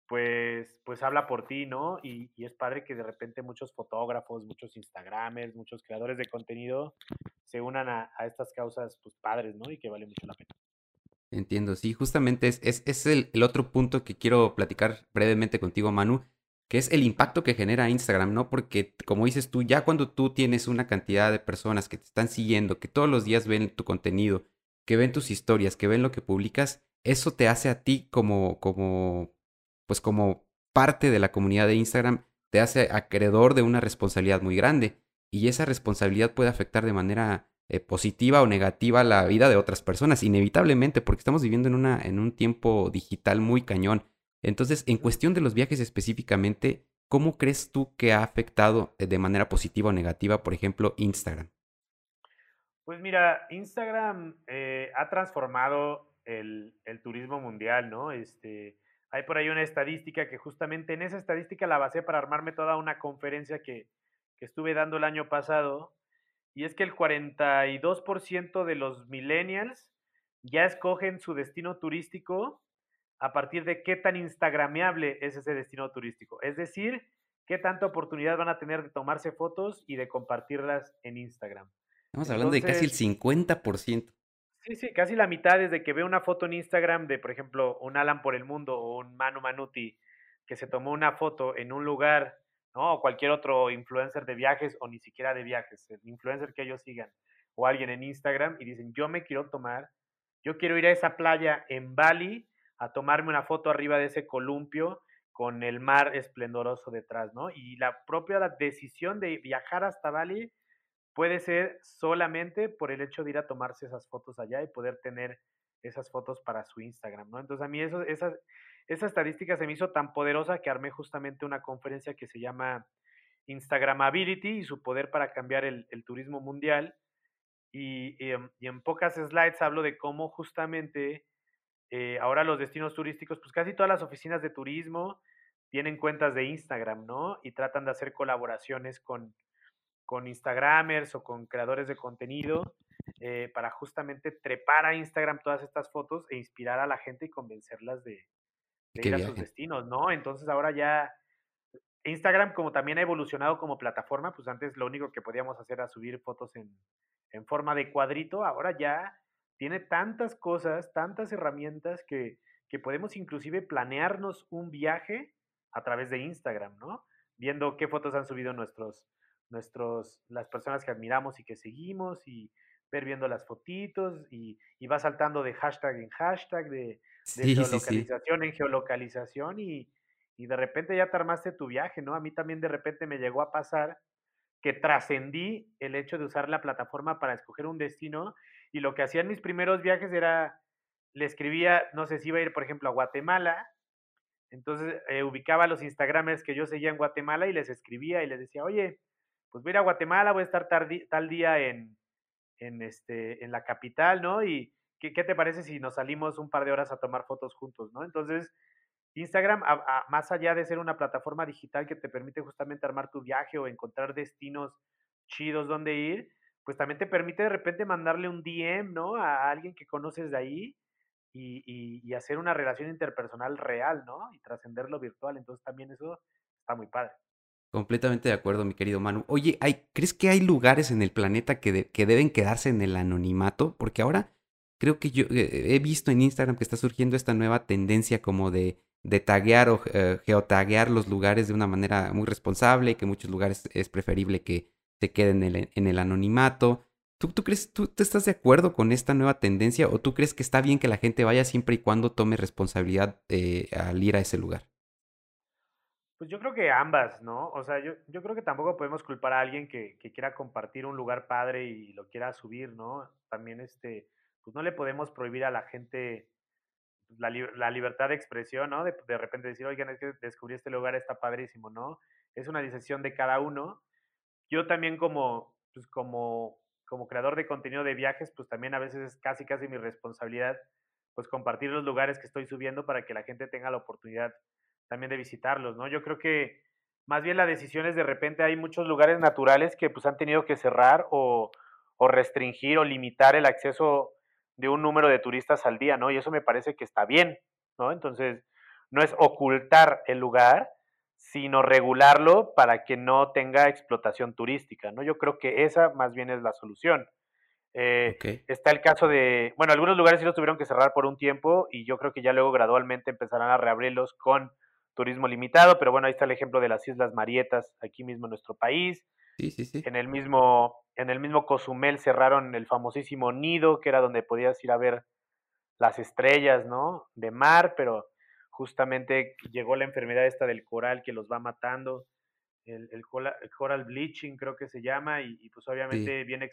pues, pues habla por ti, ¿no? Y, y, es padre que de repente muchos fotógrafos, muchos Instagramers, muchos creadores de contenido se unan a, a estas causas, pues padres, ¿no? Y que vale mucho la pena. Entiendo, sí, justamente es, es, el, el, otro punto que quiero platicar brevemente contigo, Manu, que es el impacto que genera Instagram, ¿no? Porque como dices tú, ya cuando tú tienes una cantidad de personas que te están siguiendo, que todos los días ven tu contenido, que ven tus historias, que ven lo que publicas, eso te hace a ti como, como, pues como parte de la comunidad de Instagram, te hace acreedor de una responsabilidad muy grande. Y esa responsabilidad puede afectar de manera eh, positiva o negativa la vida de otras personas, inevitablemente, porque estamos viviendo en, una, en un tiempo digital muy cañón. Entonces, en cuestión de los viajes específicamente, ¿cómo crees tú que ha afectado de manera positiva o negativa, por ejemplo, Instagram? Pues mira, Instagram eh, ha transformado el, turismo mundial, ¿no? Este, hay por ahí una estadística que justamente en esa estadística la basé para armarme toda una conferencia que, que estuve dando el año pasado y es que el 42% de los millennials ya escogen su destino turístico a partir de qué tan instagrameable es ese destino turístico. Es decir, qué tanta oportunidad van a tener de tomarse fotos y de compartirlas en Instagram. Estamos hablando de casi el 50%. Sí, sí, casi la mitad desde que veo una foto en Instagram de, por ejemplo, un Alan por el mundo o un Manu Manuti que se tomó una foto en un lugar ¿no? O cualquier otro influencer de viajes o ni siquiera de viajes, el influencer que ellos sigan o alguien en Instagram y dicen, yo me quiero tomar, yo quiero ir a esa playa en Bali a tomarme una foto arriba de ese columpio con el mar esplendoroso detrás, ¿no? Y la propia decisión de viajar hasta Bali puede ser solamente por el hecho de ir a tomarse esas fotos allá y poder tener esas fotos para su Instagram, ¿no? Entonces a mí eso, esa estadística se me hizo tan poderosa que armé justamente una conferencia que se llama Instagramability y su poder para cambiar el, turismo mundial. Y, en, pocas slides hablo de cómo justamente eh, ahora los destinos turísticos, pues casi todas las oficinas de turismo tienen cuentas de Instagram, ¿no? Y tratan de hacer colaboraciones con, con Instagramers o con creadores de contenido eh, para justamente trepar a Instagram todas estas fotos e inspirar a la gente y convencerlas de, de ir a sus destinos, ¿no? Entonces ahora ya Instagram como también ha evolucionado como plataforma, pues antes lo único que podíamos hacer era subir fotos en, en forma de cuadrito, ahora ya tiene tantas cosas, tantas herramientas que, que podemos inclusive planearnos un viaje a través de Instagram, ¿no? Viendo qué fotos han subido nuestros, nuestros, las personas que admiramos y que seguimos y ver viendo las fotitos y, y va saltando de hashtag en hashtag, de, de geolocalización en geolocalización y, y, de repente ya te armaste tu viaje, ¿no? A mí también de repente me llegó a pasar que trascendí el hecho de usar la plataforma para escoger un destino y lo que hacía en mis primeros viajes era, le escribía, no sé si iba a ir, por ejemplo, a Guatemala, entonces eh, ubicaba los Instagramers que yo seguía en Guatemala y les escribía y les decía, oye, pues voy a ir a Guatemala, voy a estar tal día en, en, este, en la capital, ¿no? Y ¿qué, ¿qué, te parece si nos salimos un par de horas a tomar fotos juntos, ¿no? Entonces, Instagram, más allá de ser una plataforma digital que te permite justamente armar tu viaje o encontrar destinos chidos donde ir, pues también te permite de repente mandarle un DM, ¿no? A alguien que conoces de ahí y, y, hacer una relación interpersonal real, ¿no? Y trascender lo virtual. Entonces también eso está muy padre. Completamente de acuerdo, mi querido Manu. Oye, ¿hay, ¿crees que hay lugares en el planeta que, deben quedarse en el anonimato? Porque ahora creo que yo eh, he visto en Instagram que está surgiendo esta nueva tendencia como de de taguear o eh, geotaguear los lugares de una manera muy responsable, que en muchos lugares es preferible que se queden en el, anonimato. ¿Tú, ¿Tú, crees, tú, estás de acuerdo con esta nueva tendencia o tú crees que está bien que la gente vaya siempre y cuando tome responsabilidad eh, al ir a ese lugar? Pues yo creo que ambas, ¿no? O sea, yo, yo creo que tampoco podemos culpar a alguien que, que, quiera compartir un lugar padre y lo quiera subir, ¿no? También, este, pues no le podemos prohibir a la gente la, la, libertad de expresión, ¿no? De, de, repente decir, oigan, es que descubrí este lugar, está padrísimo, ¿no? Es una decisión de cada uno. Yo también como, pues como, como creador de contenido de viajes, pues también a veces es casi, casi mi responsabilidad, pues compartir los lugares que estoy subiendo para que la gente tenga la oportunidad también de visitarlos, ¿no? Yo creo que más bien la decisión es de repente hay muchos lugares naturales que pues han tenido que cerrar o, o restringir o limitar el acceso de un número de turistas al día, ¿no? Y eso me parece que está bien, ¿no? Entonces, no es ocultar el lugar, sino regularlo para que no tenga explotación turística, ¿no? Yo creo que esa más bien es la solución. Eh, está el caso de, bueno, algunos lugares sí los tuvieron que cerrar por un tiempo y yo creo que ya luego gradualmente empezarán a reabrirlos con turismo limitado, pero bueno, ahí está el ejemplo de las Islas Marietas, aquí mismo en nuestro país. Sí, sí, sí. En el mismo, en el mismo Cozumel cerraron el famosísimo nido, que era donde podías ir a ver las estrellas, ¿no? De mar, pero justamente llegó la enfermedad esta del coral que los va matando, el, el, coral bleaching creo que se llama, y, pues obviamente viene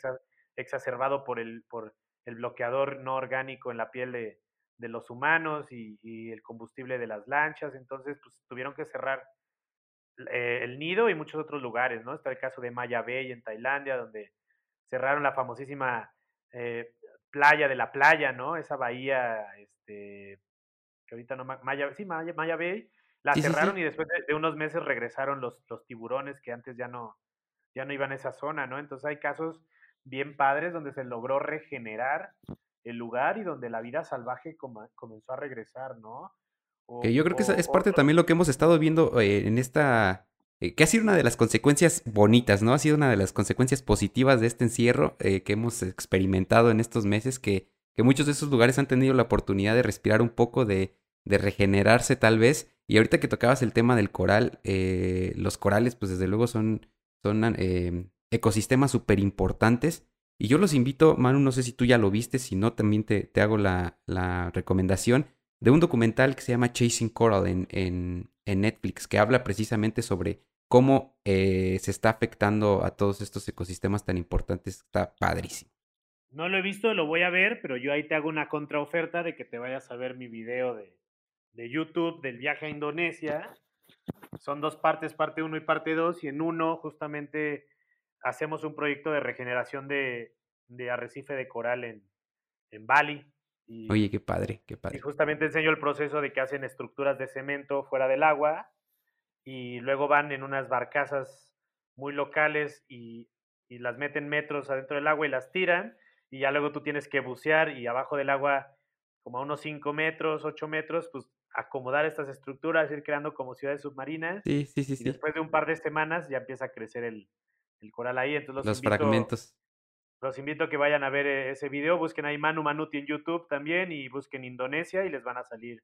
exacerbado por el, por el bloqueador no orgánico en la piel de, de los humanos y, y, el combustible de las lanchas, entonces pues tuvieron que cerrar eh, el nido y muchos otros lugares, ¿no? Está el caso de Maya Bay en Tailandia, donde cerraron la famosísima eh, playa de la playa, ¿no? Esa bahía, este, que ahorita no, Maya, sí, Maya, Maya Bay, la cerraron y después de, unos meses regresaron los, los tiburones que antes ya no, ya no iban a esa zona, ¿no? Entonces hay casos bien padres donde se logró regenerar el lugar y donde la vida salvaje comenzó a regresar, ¿no? que yo creo que es, parte también lo que hemos estado viendo eh, en esta... Eh, que ha sido una de las consecuencias bonitas, ¿no? Ha sido una de las consecuencias positivas de este encierro eh, que hemos experimentado en estos meses, que, que, muchos de esos lugares han tenido la oportunidad de respirar un poco, de, de regenerarse tal vez. Y ahorita que tocabas el tema del coral, los corales pues desde luego son, son ecosistemas súper importantes. Y yo los invito, Manu, no sé si tú ya lo viste, si no, también te, te hago la, la recomendación de un documental que se llama Chasing Coral en, en, Netflix, que habla precisamente sobre cómo eh, se está afectando a todos estos ecosistemas tan importantes. Está padrísimo. No lo he visto, lo voy a ver, pero yo ahí te hago una contraoferta de que te vayas a ver mi video de, de YouTube del viaje a Indonesia. Son dos partes, parte uno y parte dos, y en uno justamente hacemos un proyecto de regeneración de, de arrecife de coral en, en Bali. Oye, qué padre, qué padre. Y justamente enseño el proceso de que hacen estructuras de cemento fuera del agua y luego van en unas barcazas muy locales y, y las meten metros adentro del agua y las tiran y ya luego tú tienes que bucear y abajo del agua como a unos 5 metros, 8 metros, pues acomodar estas estructuras, ir creando como ciudades submarinas. Sí, sí, sí. Y después de un par de semanas ya empieza a crecer el, el coral ahí. Entonces los, fragmentos. Los invito a que vayan a ver eh, ese video, busquen ahí Manu Manuti en YouTube también y busquen Indonesia y les van a salir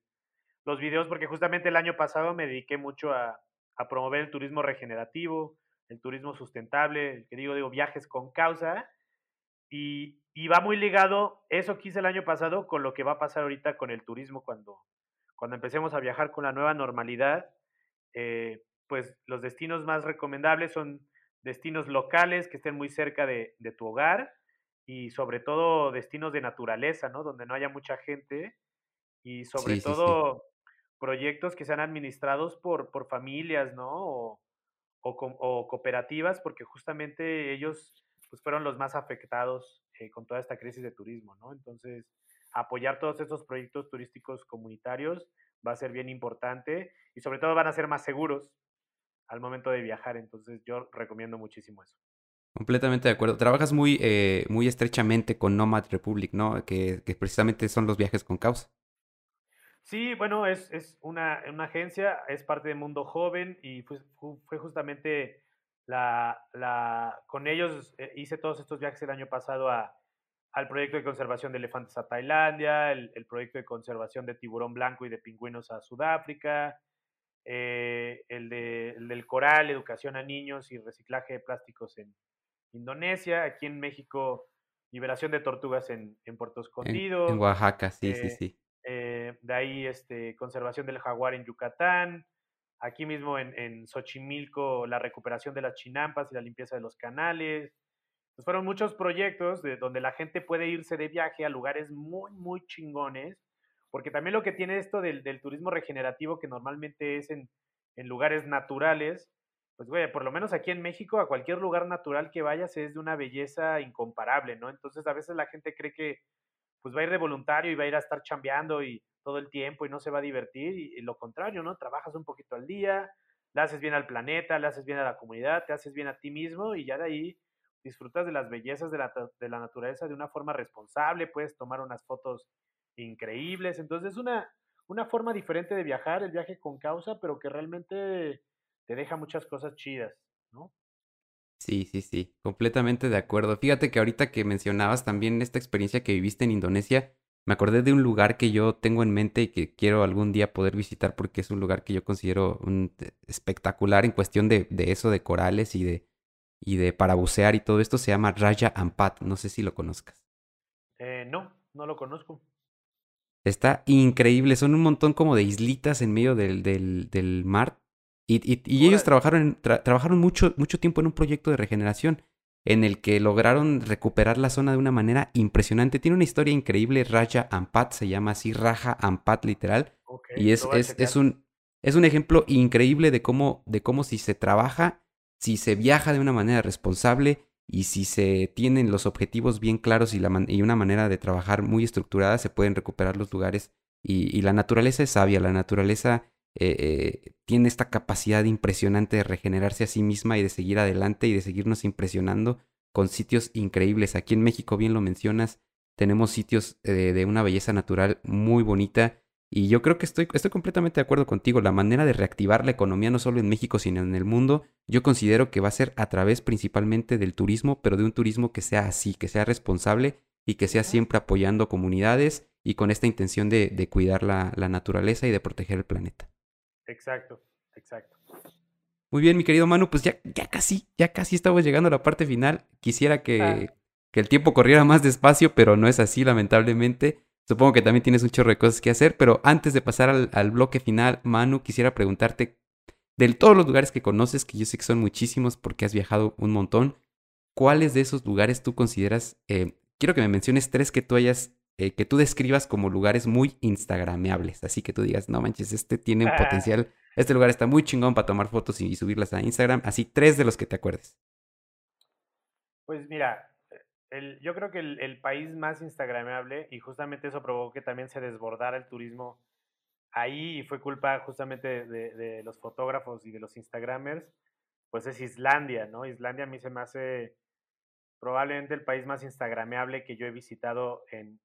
los videos porque justamente el año pasado me dediqué mucho a, promover el turismo regenerativo, el turismo sustentable, el que digo, digo, viajes con causa y, y, va muy ligado eso que hice el año pasado con lo que va a pasar ahorita con el turismo cuando, cuando empecemos a viajar con la nueva normalidad. Eh, pues los destinos más recomendables son destinos locales que estén muy cerca de, tu hogar y sobre todo destinos de naturaleza, ¿no? Donde no haya mucha gente y sobre todo proyectos que sean administrados por, por familias, ¿no? O, o, cooperativas, porque justamente ellos pues, fueron los más afectados eh, con toda esta crisis de turismo, ¿no? Entonces, apoyar todos estos proyectos turísticos comunitarios va a ser bien importante y sobre todo van a ser más seguros al momento de viajar. Entonces yo recomiendo muchísimo eso. Completamente de acuerdo. Trabajas muy, eh, muy estrechamente con Nomad Republic, ¿no? Que, precisamente son los viajes con causa. Sí, bueno, es, es una, una, agencia, es parte de Mundo Joven y fue, fue justamente la, la, con ellos eh, hice todos estos viajes el año pasado a, al proyecto de conservación de elefantes a Tailandia, el, el, proyecto de conservación de tiburón blanco y de pingüinos a Sudáfrica, eh, el, de, el, del coral, educación a niños y reciclaje de plásticos en Indonesia, aquí en México, liberación de tortugas en, en Puerto Escondido. En, Oaxaca, sí, sí, eh, sí. Eh, de ahí este, conservación del jaguar en Yucatán, aquí mismo en, en Xochimilco la recuperación de las chinampas y la limpieza de los canales. Pues fueron muchos proyectos de donde la gente puede irse de viaje a lugares muy, muy chingones porque también lo que tiene esto del, turismo regenerativo, que normalmente es en, lugares naturales, pues güey, por lo menos aquí en México, a cualquier lugar natural que vayas es de una belleza incomparable, ¿no? Entonces a veces la gente cree que pues va a ir de voluntario y va a ir a estar chambeando y todo el tiempo y no se va a divertir y, lo contrario, ¿no? Trabajas un poquito al día, le haces bien al planeta, le haces bien a la comunidad, te haces bien a ti mismo y ya de ahí disfrutas de las bellezas de la, de la naturaleza de una forma responsable, puedes tomar unas fotos increíbles. Entonces es una, una forma diferente de viajar, el viaje con causa, pero que realmente te deja muchas cosas chidas, ¿no? Sí, sí, sí, completamente de acuerdo. Fíjate que ahorita que mencionabas también esta experiencia que viviste en Indonesia, me acordé de un lugar que yo tengo en mente y que quiero algún día poder visitar porque es un lugar que yo considero un, eh, espectacular en cuestión de, de, eso, de corales y de, y de para bucear y todo esto. Se llama Raya Ampat, no sé si lo conozcas. Eh, no, no lo conozco. Está increíble. Son un montón como de islitas en medio del, del, del mar. Y, y, ellos trabajaron, trabajaron mucho, mucho tiempo en un proyecto de regeneración en el que lograron recuperar la zona de una manera impresionante. Tiene una historia increíble. Raja Ampat se llama así, Raja Ampat literal. y es, es, es, un, es un ejemplo increíble de cómo, de cómo si se trabaja, si se viaja de una manera responsable y si se tienen los objetivos bien claros y, una manera de trabajar muy estructurada, se pueden recuperar los lugares. Y, la naturaleza es sabia, la naturaleza eh, eh, tiene esta capacidad impresionante de regenerarse a sí misma y de seguir adelante y de seguirnos impresionando con sitios increíbles. Aquí en México, bien lo mencionas, tenemos sitios eh, de una belleza natural muy bonita y yo creo que estoy, estoy completamente de acuerdo contigo. La manera de reactivar la economía no solo en México, sino en el mundo, yo considero que va a ser a través principalmente del turismo, pero de un turismo que sea así, que sea responsable y que sea siempre apoyando comunidades y con esta intención de, de cuidar la, la, naturaleza y de proteger el planeta. Exacto, exacto. Muy bien, mi querido Manu, pues ya, ya casi, ya casi estamos llegando a la parte final. Quisiera que, ah. que el tiempo corriera más despacio, pero no es así, lamentablemente. Supongo que también tienes un chorro de cosas que hacer, pero antes de pasar al, bloque final, Manu, quisiera preguntarte, de todos los lugares que conoces, que yo sé que son muchísimos porque has viajado un montón, ¿cuáles de esos lugares tú consideras, eh, quiero que me menciones tres que tú hayas, eh, que tú describas como lugares muy instagrameables, así que tú digas, no manches, este tiene un ah. potencial, este lugar está muy chingón para tomar fotos y subirlas a Instagram, así tres de los que te acuerdes. Pues mira, yo creo que el, país más instagramable, y justamente eso provocó que también se desbordara el turismo ahí, y fue culpa justamente de, los fotógrafos y de los instagramers, pues es Islandia, ¿no? Islandia a mí se me hace probablemente el país más instagrameable que yo he visitado en,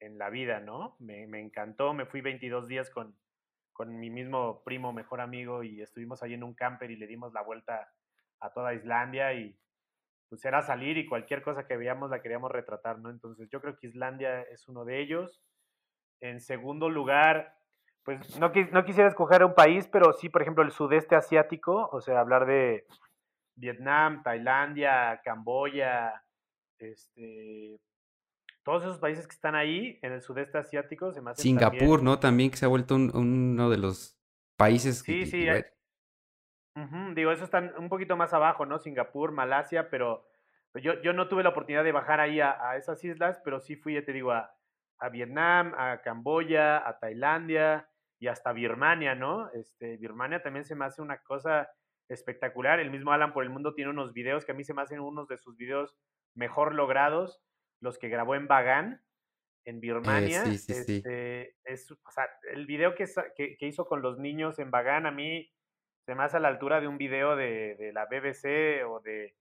la vida, ¿no? Me, me, encantó, me fui 22 días con, con mi mismo primo, mejor amigo, y estuvimos ahí en un camper y le dimos la vuelta a toda Islandia y pues era salir y cualquier cosa que veíamos la queríamos retratar, ¿no? Entonces yo creo que Islandia es uno de ellos. En segundo lugar, pues no, no quisiera escoger un país, pero sí, por ejemplo, el sudeste asiático, o sea, hablar de Vietnam, Tailandia, Camboya, este, todos esos países que están ahí en el sudeste asiático se me Singapur, ¿no? También que se ha vuelto uno de los países. Sí, que, sí, Digo, eso están un poquito más abajo, ¿no? Singapur, Malasia, pero pues, yo, yo no tuve la oportunidad de bajar ahí a, esas islas, pero sí fui, ya te digo, a, a, Vietnam, a Camboya, a Tailandia y hasta Birmania, ¿no? Este, Birmania también se me hace una cosa espectacular. El mismo Alan por el Mundo tiene unos videos que a mí se me hacen unos de sus videos mejor logrados, los que grabó en Bagan, en eh, Birmania. sí, sí, sí. Este, es, o sea, el video que, que, que, hizo con los niños en Bagan a mí se me hace a la altura de un video de, de la BBC o de,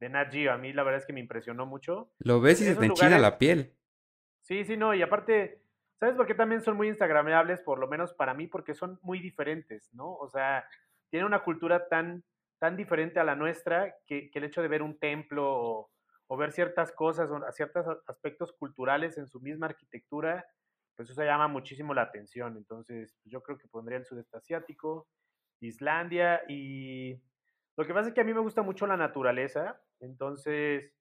de Nat Geo. A mí la verdad es que me impresionó mucho. Lo ves y se te enchina la piel. Sí, sí, no, y aparte, ¿sabes por qué también son muy instagramables? Por lo menos para mí, porque son muy diferentes, ¿no? O sea, tienen una cultura tan, tan diferente a la nuestra que, que el hecho de ver un templo o, o ver ciertas cosas o ciertos aspectos culturales en su misma arquitectura, pues eso llama muchísimo la atención. Entonces, pues, yo creo que pondría el sudeste asiático, Islandia y lo que pasa es que a mí me gusta mucho la naturaleza, entonces,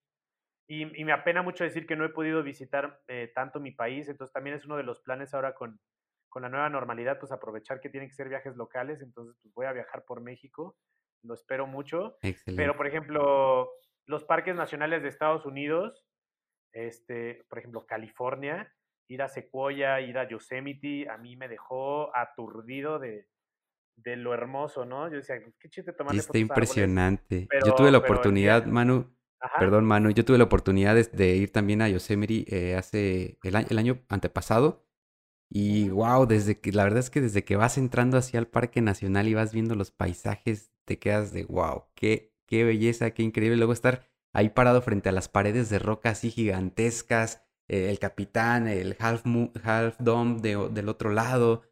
y, me apena mucho decir que no he podido visitar eh, tanto mi país, entonces también es uno de los planes ahora con, con la nueva normalidad, pues aprovechar que tienen que ser viajes locales, entonces pues voy a viajar por México, lo espero mucho. Pero, por ejemplo, los parques nacionales de Estados Unidos, este, por ejemplo, California, ir a Sequoia, ir a Yosemite, a mí me dejó aturdido de, de lo hermoso, ¿no? Yo decía, pues, qué chiste tomar Está impresionante. yo tuve la oportunidad, Manu, perdón, Manu, yo tuve la oportunidad de, ir también a Yosemite eh, hace el año, el año antepasado. Y wow, desde que, la verdad es que desde que vas entrando hacia el Parque Nacional y vas viendo los paisajes, te quedas de wow, qué, qué belleza, qué increíble. Luego estar ahí parado frente a las paredes de roca así gigantescas, eh, el capitán, el half, half dome del otro lado,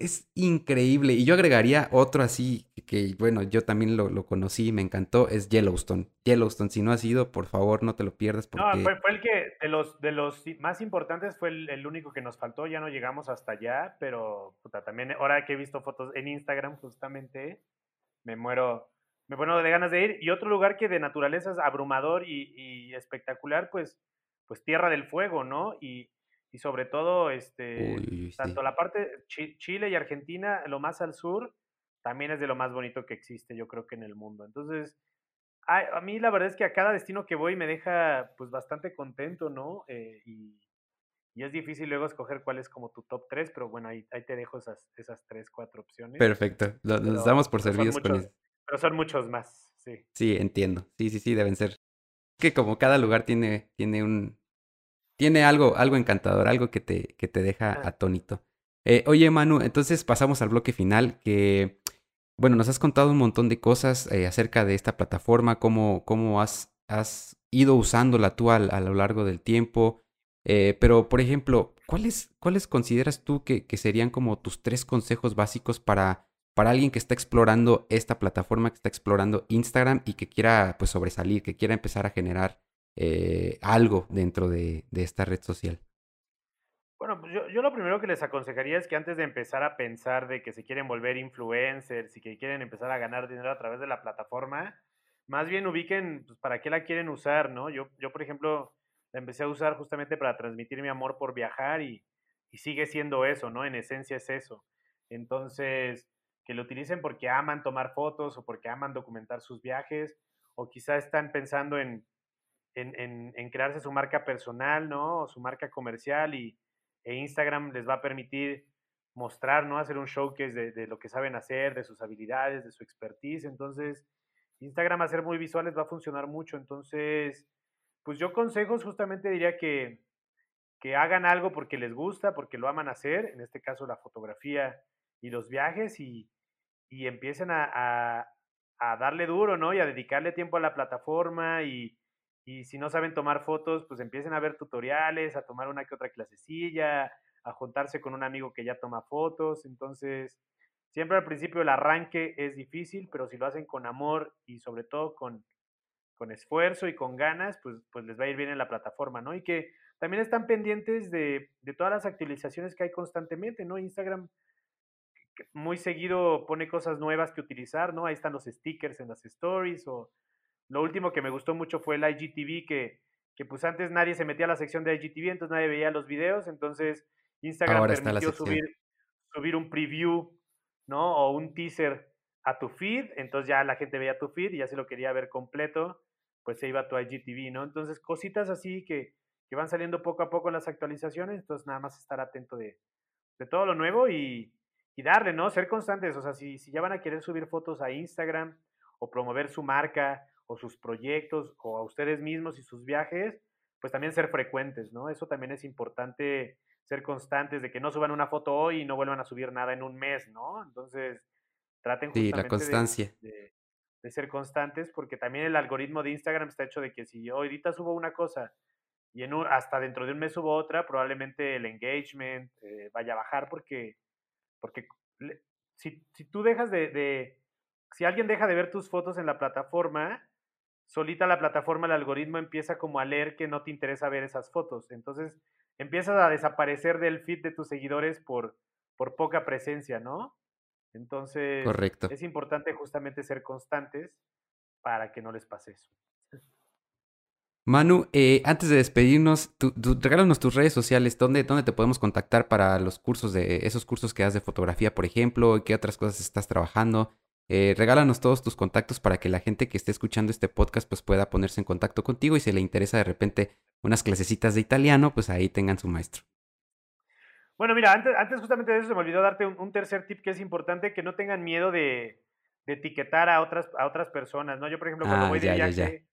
es increíble. Y yo agregaría otro así, que bueno, yo también lo, conocí y me encantó, es Yellowstone. Yellowstone, si no has ido, por favor, no te lo pierdas. Porque... No, fue, el que de los, de los más importantes fue el, único que nos faltó, ya no llegamos hasta allá, pero puta, también ahora que he visto fotos en Instagram justamente, me muero, me muero de ganas de ir. Y otro lugar que de naturaleza es abrumador y, y espectacular, pues, pues Tierra del Fuego, ¿no? Y y sobre todo este tanto la parte Chile y Argentina, lo más al sur, también es de lo más bonito que existe, yo creo que en el mundo. Entonces, a, mí la verdad es que a cada destino que voy me deja pues bastante contento, ¿no? Eh, y, y, es difícil luego escoger cuál es como tu top 3, pero bueno, ahí, ahí te dejo esas, esas 3, 4 opciones. Perfecto, nos damos por servidos con eso. Pero son muchos más, sí. Sí, entiendo. Sí, sí, sí, deben ser. Que como cada lugar tiene, tiene un, tiene algo, algo encantador, algo que te, que te deja atónito. Eh, oye, Manu, entonces pasamos al bloque final que, bueno, nos has contado un montón de cosas eh, acerca de esta plataforma, cómo, cómo has, has ido usándola tú a, a lo largo del tiempo. Eh, pero, por ejemplo, ¿cuáles, ¿cuáles consideras tú que, que, serían como tus tres consejos básicos para, para alguien que está explorando esta plataforma, que está explorando Instagram y que quiera pues sobresalir, que quiera empezar a generar eh, algo dentro de, esta red social? Bueno, pues yo, yo, lo primero que les aconsejaría es que antes de empezar a pensar de que se quieren volver influencers y que quieren empezar a ganar dinero a través de la plataforma, más bien ubiquen pues, para qué la quieren usar, ¿no? Yo, yo, por ejemplo, la empecé a usar justamente para transmitir mi amor por viajar y, y sigue siendo eso, ¿no? En esencia es eso. Entonces, que lo utilicen porque aman tomar fotos o porque aman documentar sus viajes o quizá están pensando en, en, crearse su marca personal, ¿no? Su marca comercial y e Instagram les va a permitir mostrar, ¿no? Hacer un showcase de, lo que saben hacer, de sus habilidades, de su expertise. Entonces, Instagram hacer muy visuales va a funcionar mucho. Entonces, pues yo consejos justamente diría que, que hagan algo porque les gusta, porque lo aman hacer, en este caso la fotografía y los viajes, y, y empiecen a, a, a darle duro, ¿no? Y a dedicarle tiempo a la plataforma y, y si no saben tomar fotos, pues empiecen a ver tutoriales, a tomar una que otra clasecilla, a juntarse con un amigo que ya toma fotos. Entonces, siempre al principio el arranque es difícil, pero si lo hacen con amor y sobre todo con, con esfuerzo y con ganas, pues, pues les va a ir bien en la plataforma, ¿no? Y que también están pendientes de, de todas las actualizaciones que hay constantemente, ¿no? Instagram muy seguido pone cosas nuevas que utilizar, ¿no? Ahí están los stickers en las stories o lo último que me gustó mucho fue el IGTV, que, que pues antes nadie se metía a la sección de IGTV, entonces nadie veía los videos, entonces Instagram permitió subir, subir un preview, ¿no? O un teaser a tu feed, entonces ya la gente veía tu feed y ya si lo quería ver completo, pues se iba a tu IGTV, ¿no? Entonces, cositas así que, que van saliendo poco a poco en las actualizaciones, entonces nada más estar atento de, de todo lo nuevo y, y, darle, ¿no? Ser constantes, o sea, si, si ya van a querer subir fotos a Instagram o promover su marca o sus proyectos o a ustedes mismos y sus viajes, pues también ser frecuentes, ¿no? Eso también es importante ser constantes, de que no suban una foto hoy y no vuelvan a subir nada en un mes, ¿no? Entonces, traten justamente sí, la constancia. De, de, ser constantes, porque también el algoritmo de Instagram está hecho de que si yo ahorita subo una cosa y en hasta dentro de un mes subo otra, probablemente el engagement eh, vaya a bajar porque, porque si, si tú dejas de, de, si alguien deja de ver tus fotos en la plataforma, solita la plataforma, el algoritmo empieza como a leer que no te interesa ver esas fotos. Entonces empiezas a desaparecer del feed de tus seguidores por, por poca presencia, ¿no? Entonces Correcto. es importante justamente ser constantes para que no les pase eso. Manu, eh, antes de despedirnos, regálanos tus redes sociales, ¿dónde, ¿dónde te podemos contactar para los cursos de esos cursos que das de fotografía, por ejemplo? ¿Qué otras cosas estás trabajando? Eh, regálanos todos tus contactos para que la gente que esté escuchando este podcast pues pueda ponerse en contacto contigo y si le interesa de repente unas clasecitas de italiano, pues ahí tengan su maestro. Bueno, mira, antes, antes justamente de eso se me olvidó darte un, tercer tip que es importante, que no tengan miedo de, etiquetar a otras, a otras personas, ¿no? Yo, por ejemplo, cuando ah, voy de viaje,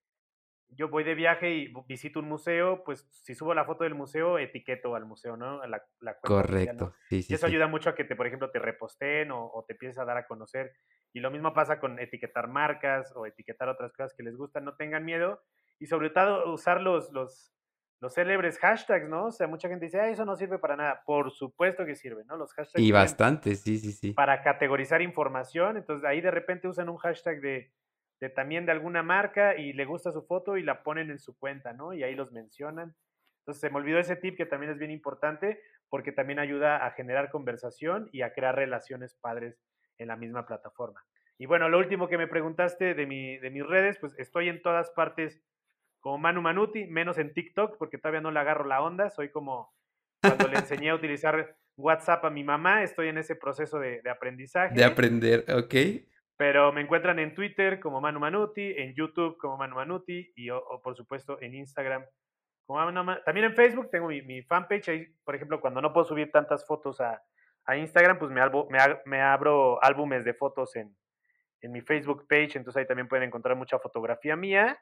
yo voy de viaje y visito un museo, pues si subo la foto del museo, etiqueto al museo, ¿no? La, Correcto. Sí, sí, y eso ayuda mucho a que, te, por ejemplo, te reposten o, o, te empieces a dar a conocer. Y lo mismo pasa con etiquetar marcas o etiquetar otras cosas que les gustan. No tengan miedo. Y sobre todo usar los, los, los célebres hashtags, ¿no? O sea, mucha gente dice, ah, eso no sirve para nada. Por supuesto que sirve, ¿no? Los hashtags. Y bastante, sí, sí, sí. Para categorizar información. Entonces, ahí de repente usan un hashtag de, de también de alguna marca y le gusta su foto y la ponen en su cuenta, ¿no? Y ahí los mencionan. Entonces, se me olvidó ese tip que también es bien importante porque también ayuda a generar conversación y a crear relaciones padres en la misma plataforma. Y bueno, lo último que me preguntaste de, mi, de mis redes, pues estoy en todas partes como Manu Manuti, menos en TikTok porque todavía no le agarro la onda, soy como cuando le enseñé a utilizar WhatsApp a mi mamá, estoy en ese proceso de, aprendizaje. De aprender, ok. Pero me encuentran en Twitter como Manu Manuti, en YouTube como Manu Manuti y por supuesto en Instagram como Manu También en Facebook tengo mi, fanpage, ahí por ejemplo cuando no puedo subir tantas fotos a, a Instagram, pues me, me, abro álbumes de fotos en, en mi Facebook page, entonces ahí también pueden encontrar mucha fotografía mía.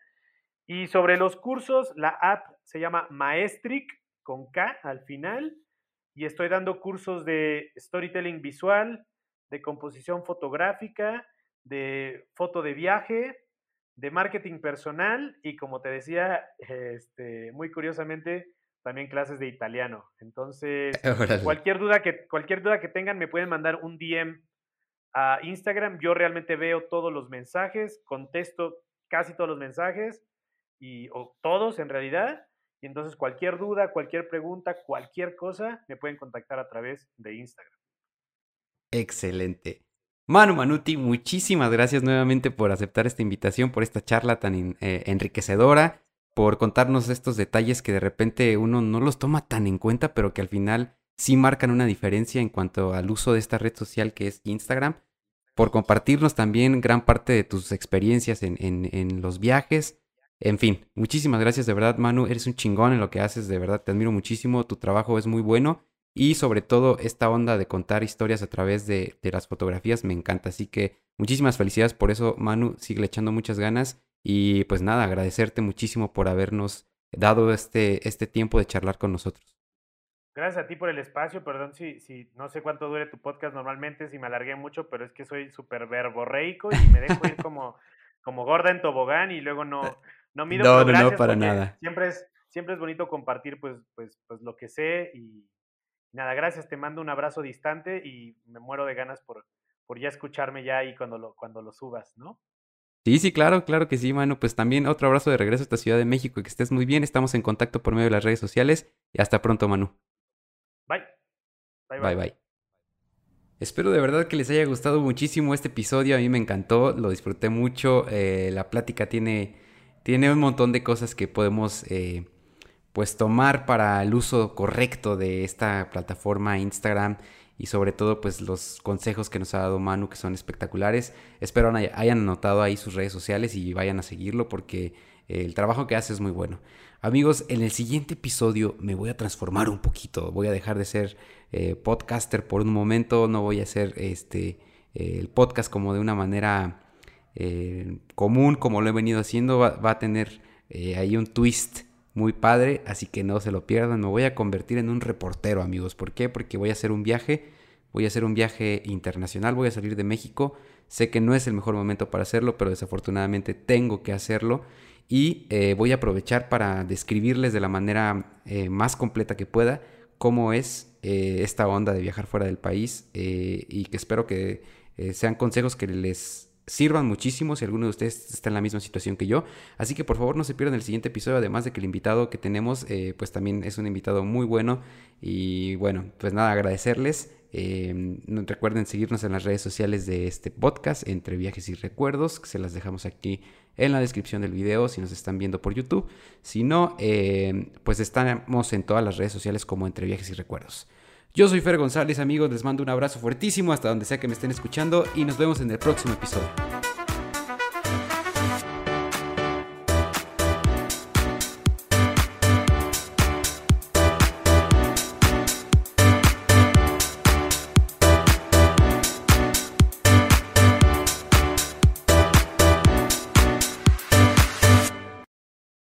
Y sobre los cursos, la app se llama Maestric, con K al final, y estoy dando cursos de storytelling visual, de composición fotográfica, de foto de viaje, de marketing personal y como te decía, este, muy curiosamente, también clases de italiano. Entonces, cualquier duda, que, cualquier duda que tengan, me pueden mandar un DM a Instagram. Yo realmente veo todos los mensajes, contesto casi todos los mensajes, y, o todos en realidad. Y entonces cualquier duda, cualquier pregunta, cualquier cosa, me pueden contactar a través de Instagram. Excelente. Manu Manuti, muchísimas gracias nuevamente por aceptar esta invitación, por esta charla tan eh, enriquecedora por contarnos estos detalles que de repente uno no los toma tan en cuenta, pero que al final sí marcan una diferencia en cuanto al uso de esta red social que es Instagram, por compartirnos también gran parte de tus experiencias en, en, los viajes. En fin, muchísimas gracias de verdad, Manu. Eres un chingón en lo que haces, de verdad, te admiro muchísimo, tu trabajo es muy bueno y sobre todo esta onda de contar historias a través de, de las fotografías me encanta. Así que muchísimas felicidades por eso, Manu. Sigue echando muchas ganas y pues nada, agradecerte muchísimo por habernos dado este, este tiempo de charlar con nosotros. Gracias a ti por el espacio. Perdón si, si no sé cuánto dure tu podcast normalmente, si me alargué mucho, pero es que soy súper verborreico y me dejo ir como, como gorda en tobogán y luego no, no mido. No, no, no, para nada. Siempre es, siempre es bonito compartir pues, pues, pues lo que sé y nada, gracias. Te mando un abrazo distante y me muero de ganas por, por ya escucharme ya ahí cuando lo, cuando lo subas, ¿no? Sí, sí, claro, claro que sí, mano. Pues también otro abrazo de regreso a esta Ciudad de México y que estés muy bien. Estamos en contacto por medio de las redes sociales y hasta pronto, Manu. Bye. Bye, bye. bye, Espero de verdad que les haya gustado muchísimo este episodio. A mí me encantó, lo disfruté mucho. Eh, la plática tiene, tiene un montón de cosas que podemos eh, pues tomar para el uso correcto de esta plataforma Instagram y sobre todo pues los consejos que nos ha dado Manu que son espectaculares. Espero hayan anotado ahí sus redes sociales y vayan a seguirlo porque el trabajo que hace es muy bueno. Amigos, en el siguiente episodio me voy a transformar un poquito. Voy a dejar de ser eh, podcaster por un momento. No voy a hacer este, el podcast como de una manera eh, común, como lo he venido haciendo. Va, a tener eh, ahí un twist muy padre, así que no se lo pierdan. Me voy a convertir en un reportero, amigos. ¿Por qué? Porque voy a hacer un viaje. Voy a hacer un viaje internacional. Voy a salir de México. Sé que no es el mejor momento para hacerlo, pero desafortunadamente tengo que hacerlo y eh, voy a aprovechar para describirles de la manera eh, más completa que pueda cómo es eh, esta onda de viajar fuera del país y que espero que sean consejos que les sirvan muchísimo si alguno de ustedes está en la misma situación que yo. Así que por favor no se pierdan el siguiente episodio, además de que el invitado que tenemos pues también es un invitado muy bueno y bueno, pues nada, agradecerles. recuerden seguirnos en las redes sociales de este podcast, Entre Viajes y Recuerdos, que se las dejamos aquí en la descripción del video si nos están viendo por YouTube. Si no, eh, pues estamos en todas las redes sociales como Entre Viajes y Recuerdos. Yo soy Fer González, amigos, les mando un abrazo fuertísimo hasta donde sea que me estén escuchando y nos vemos en el próximo episodio.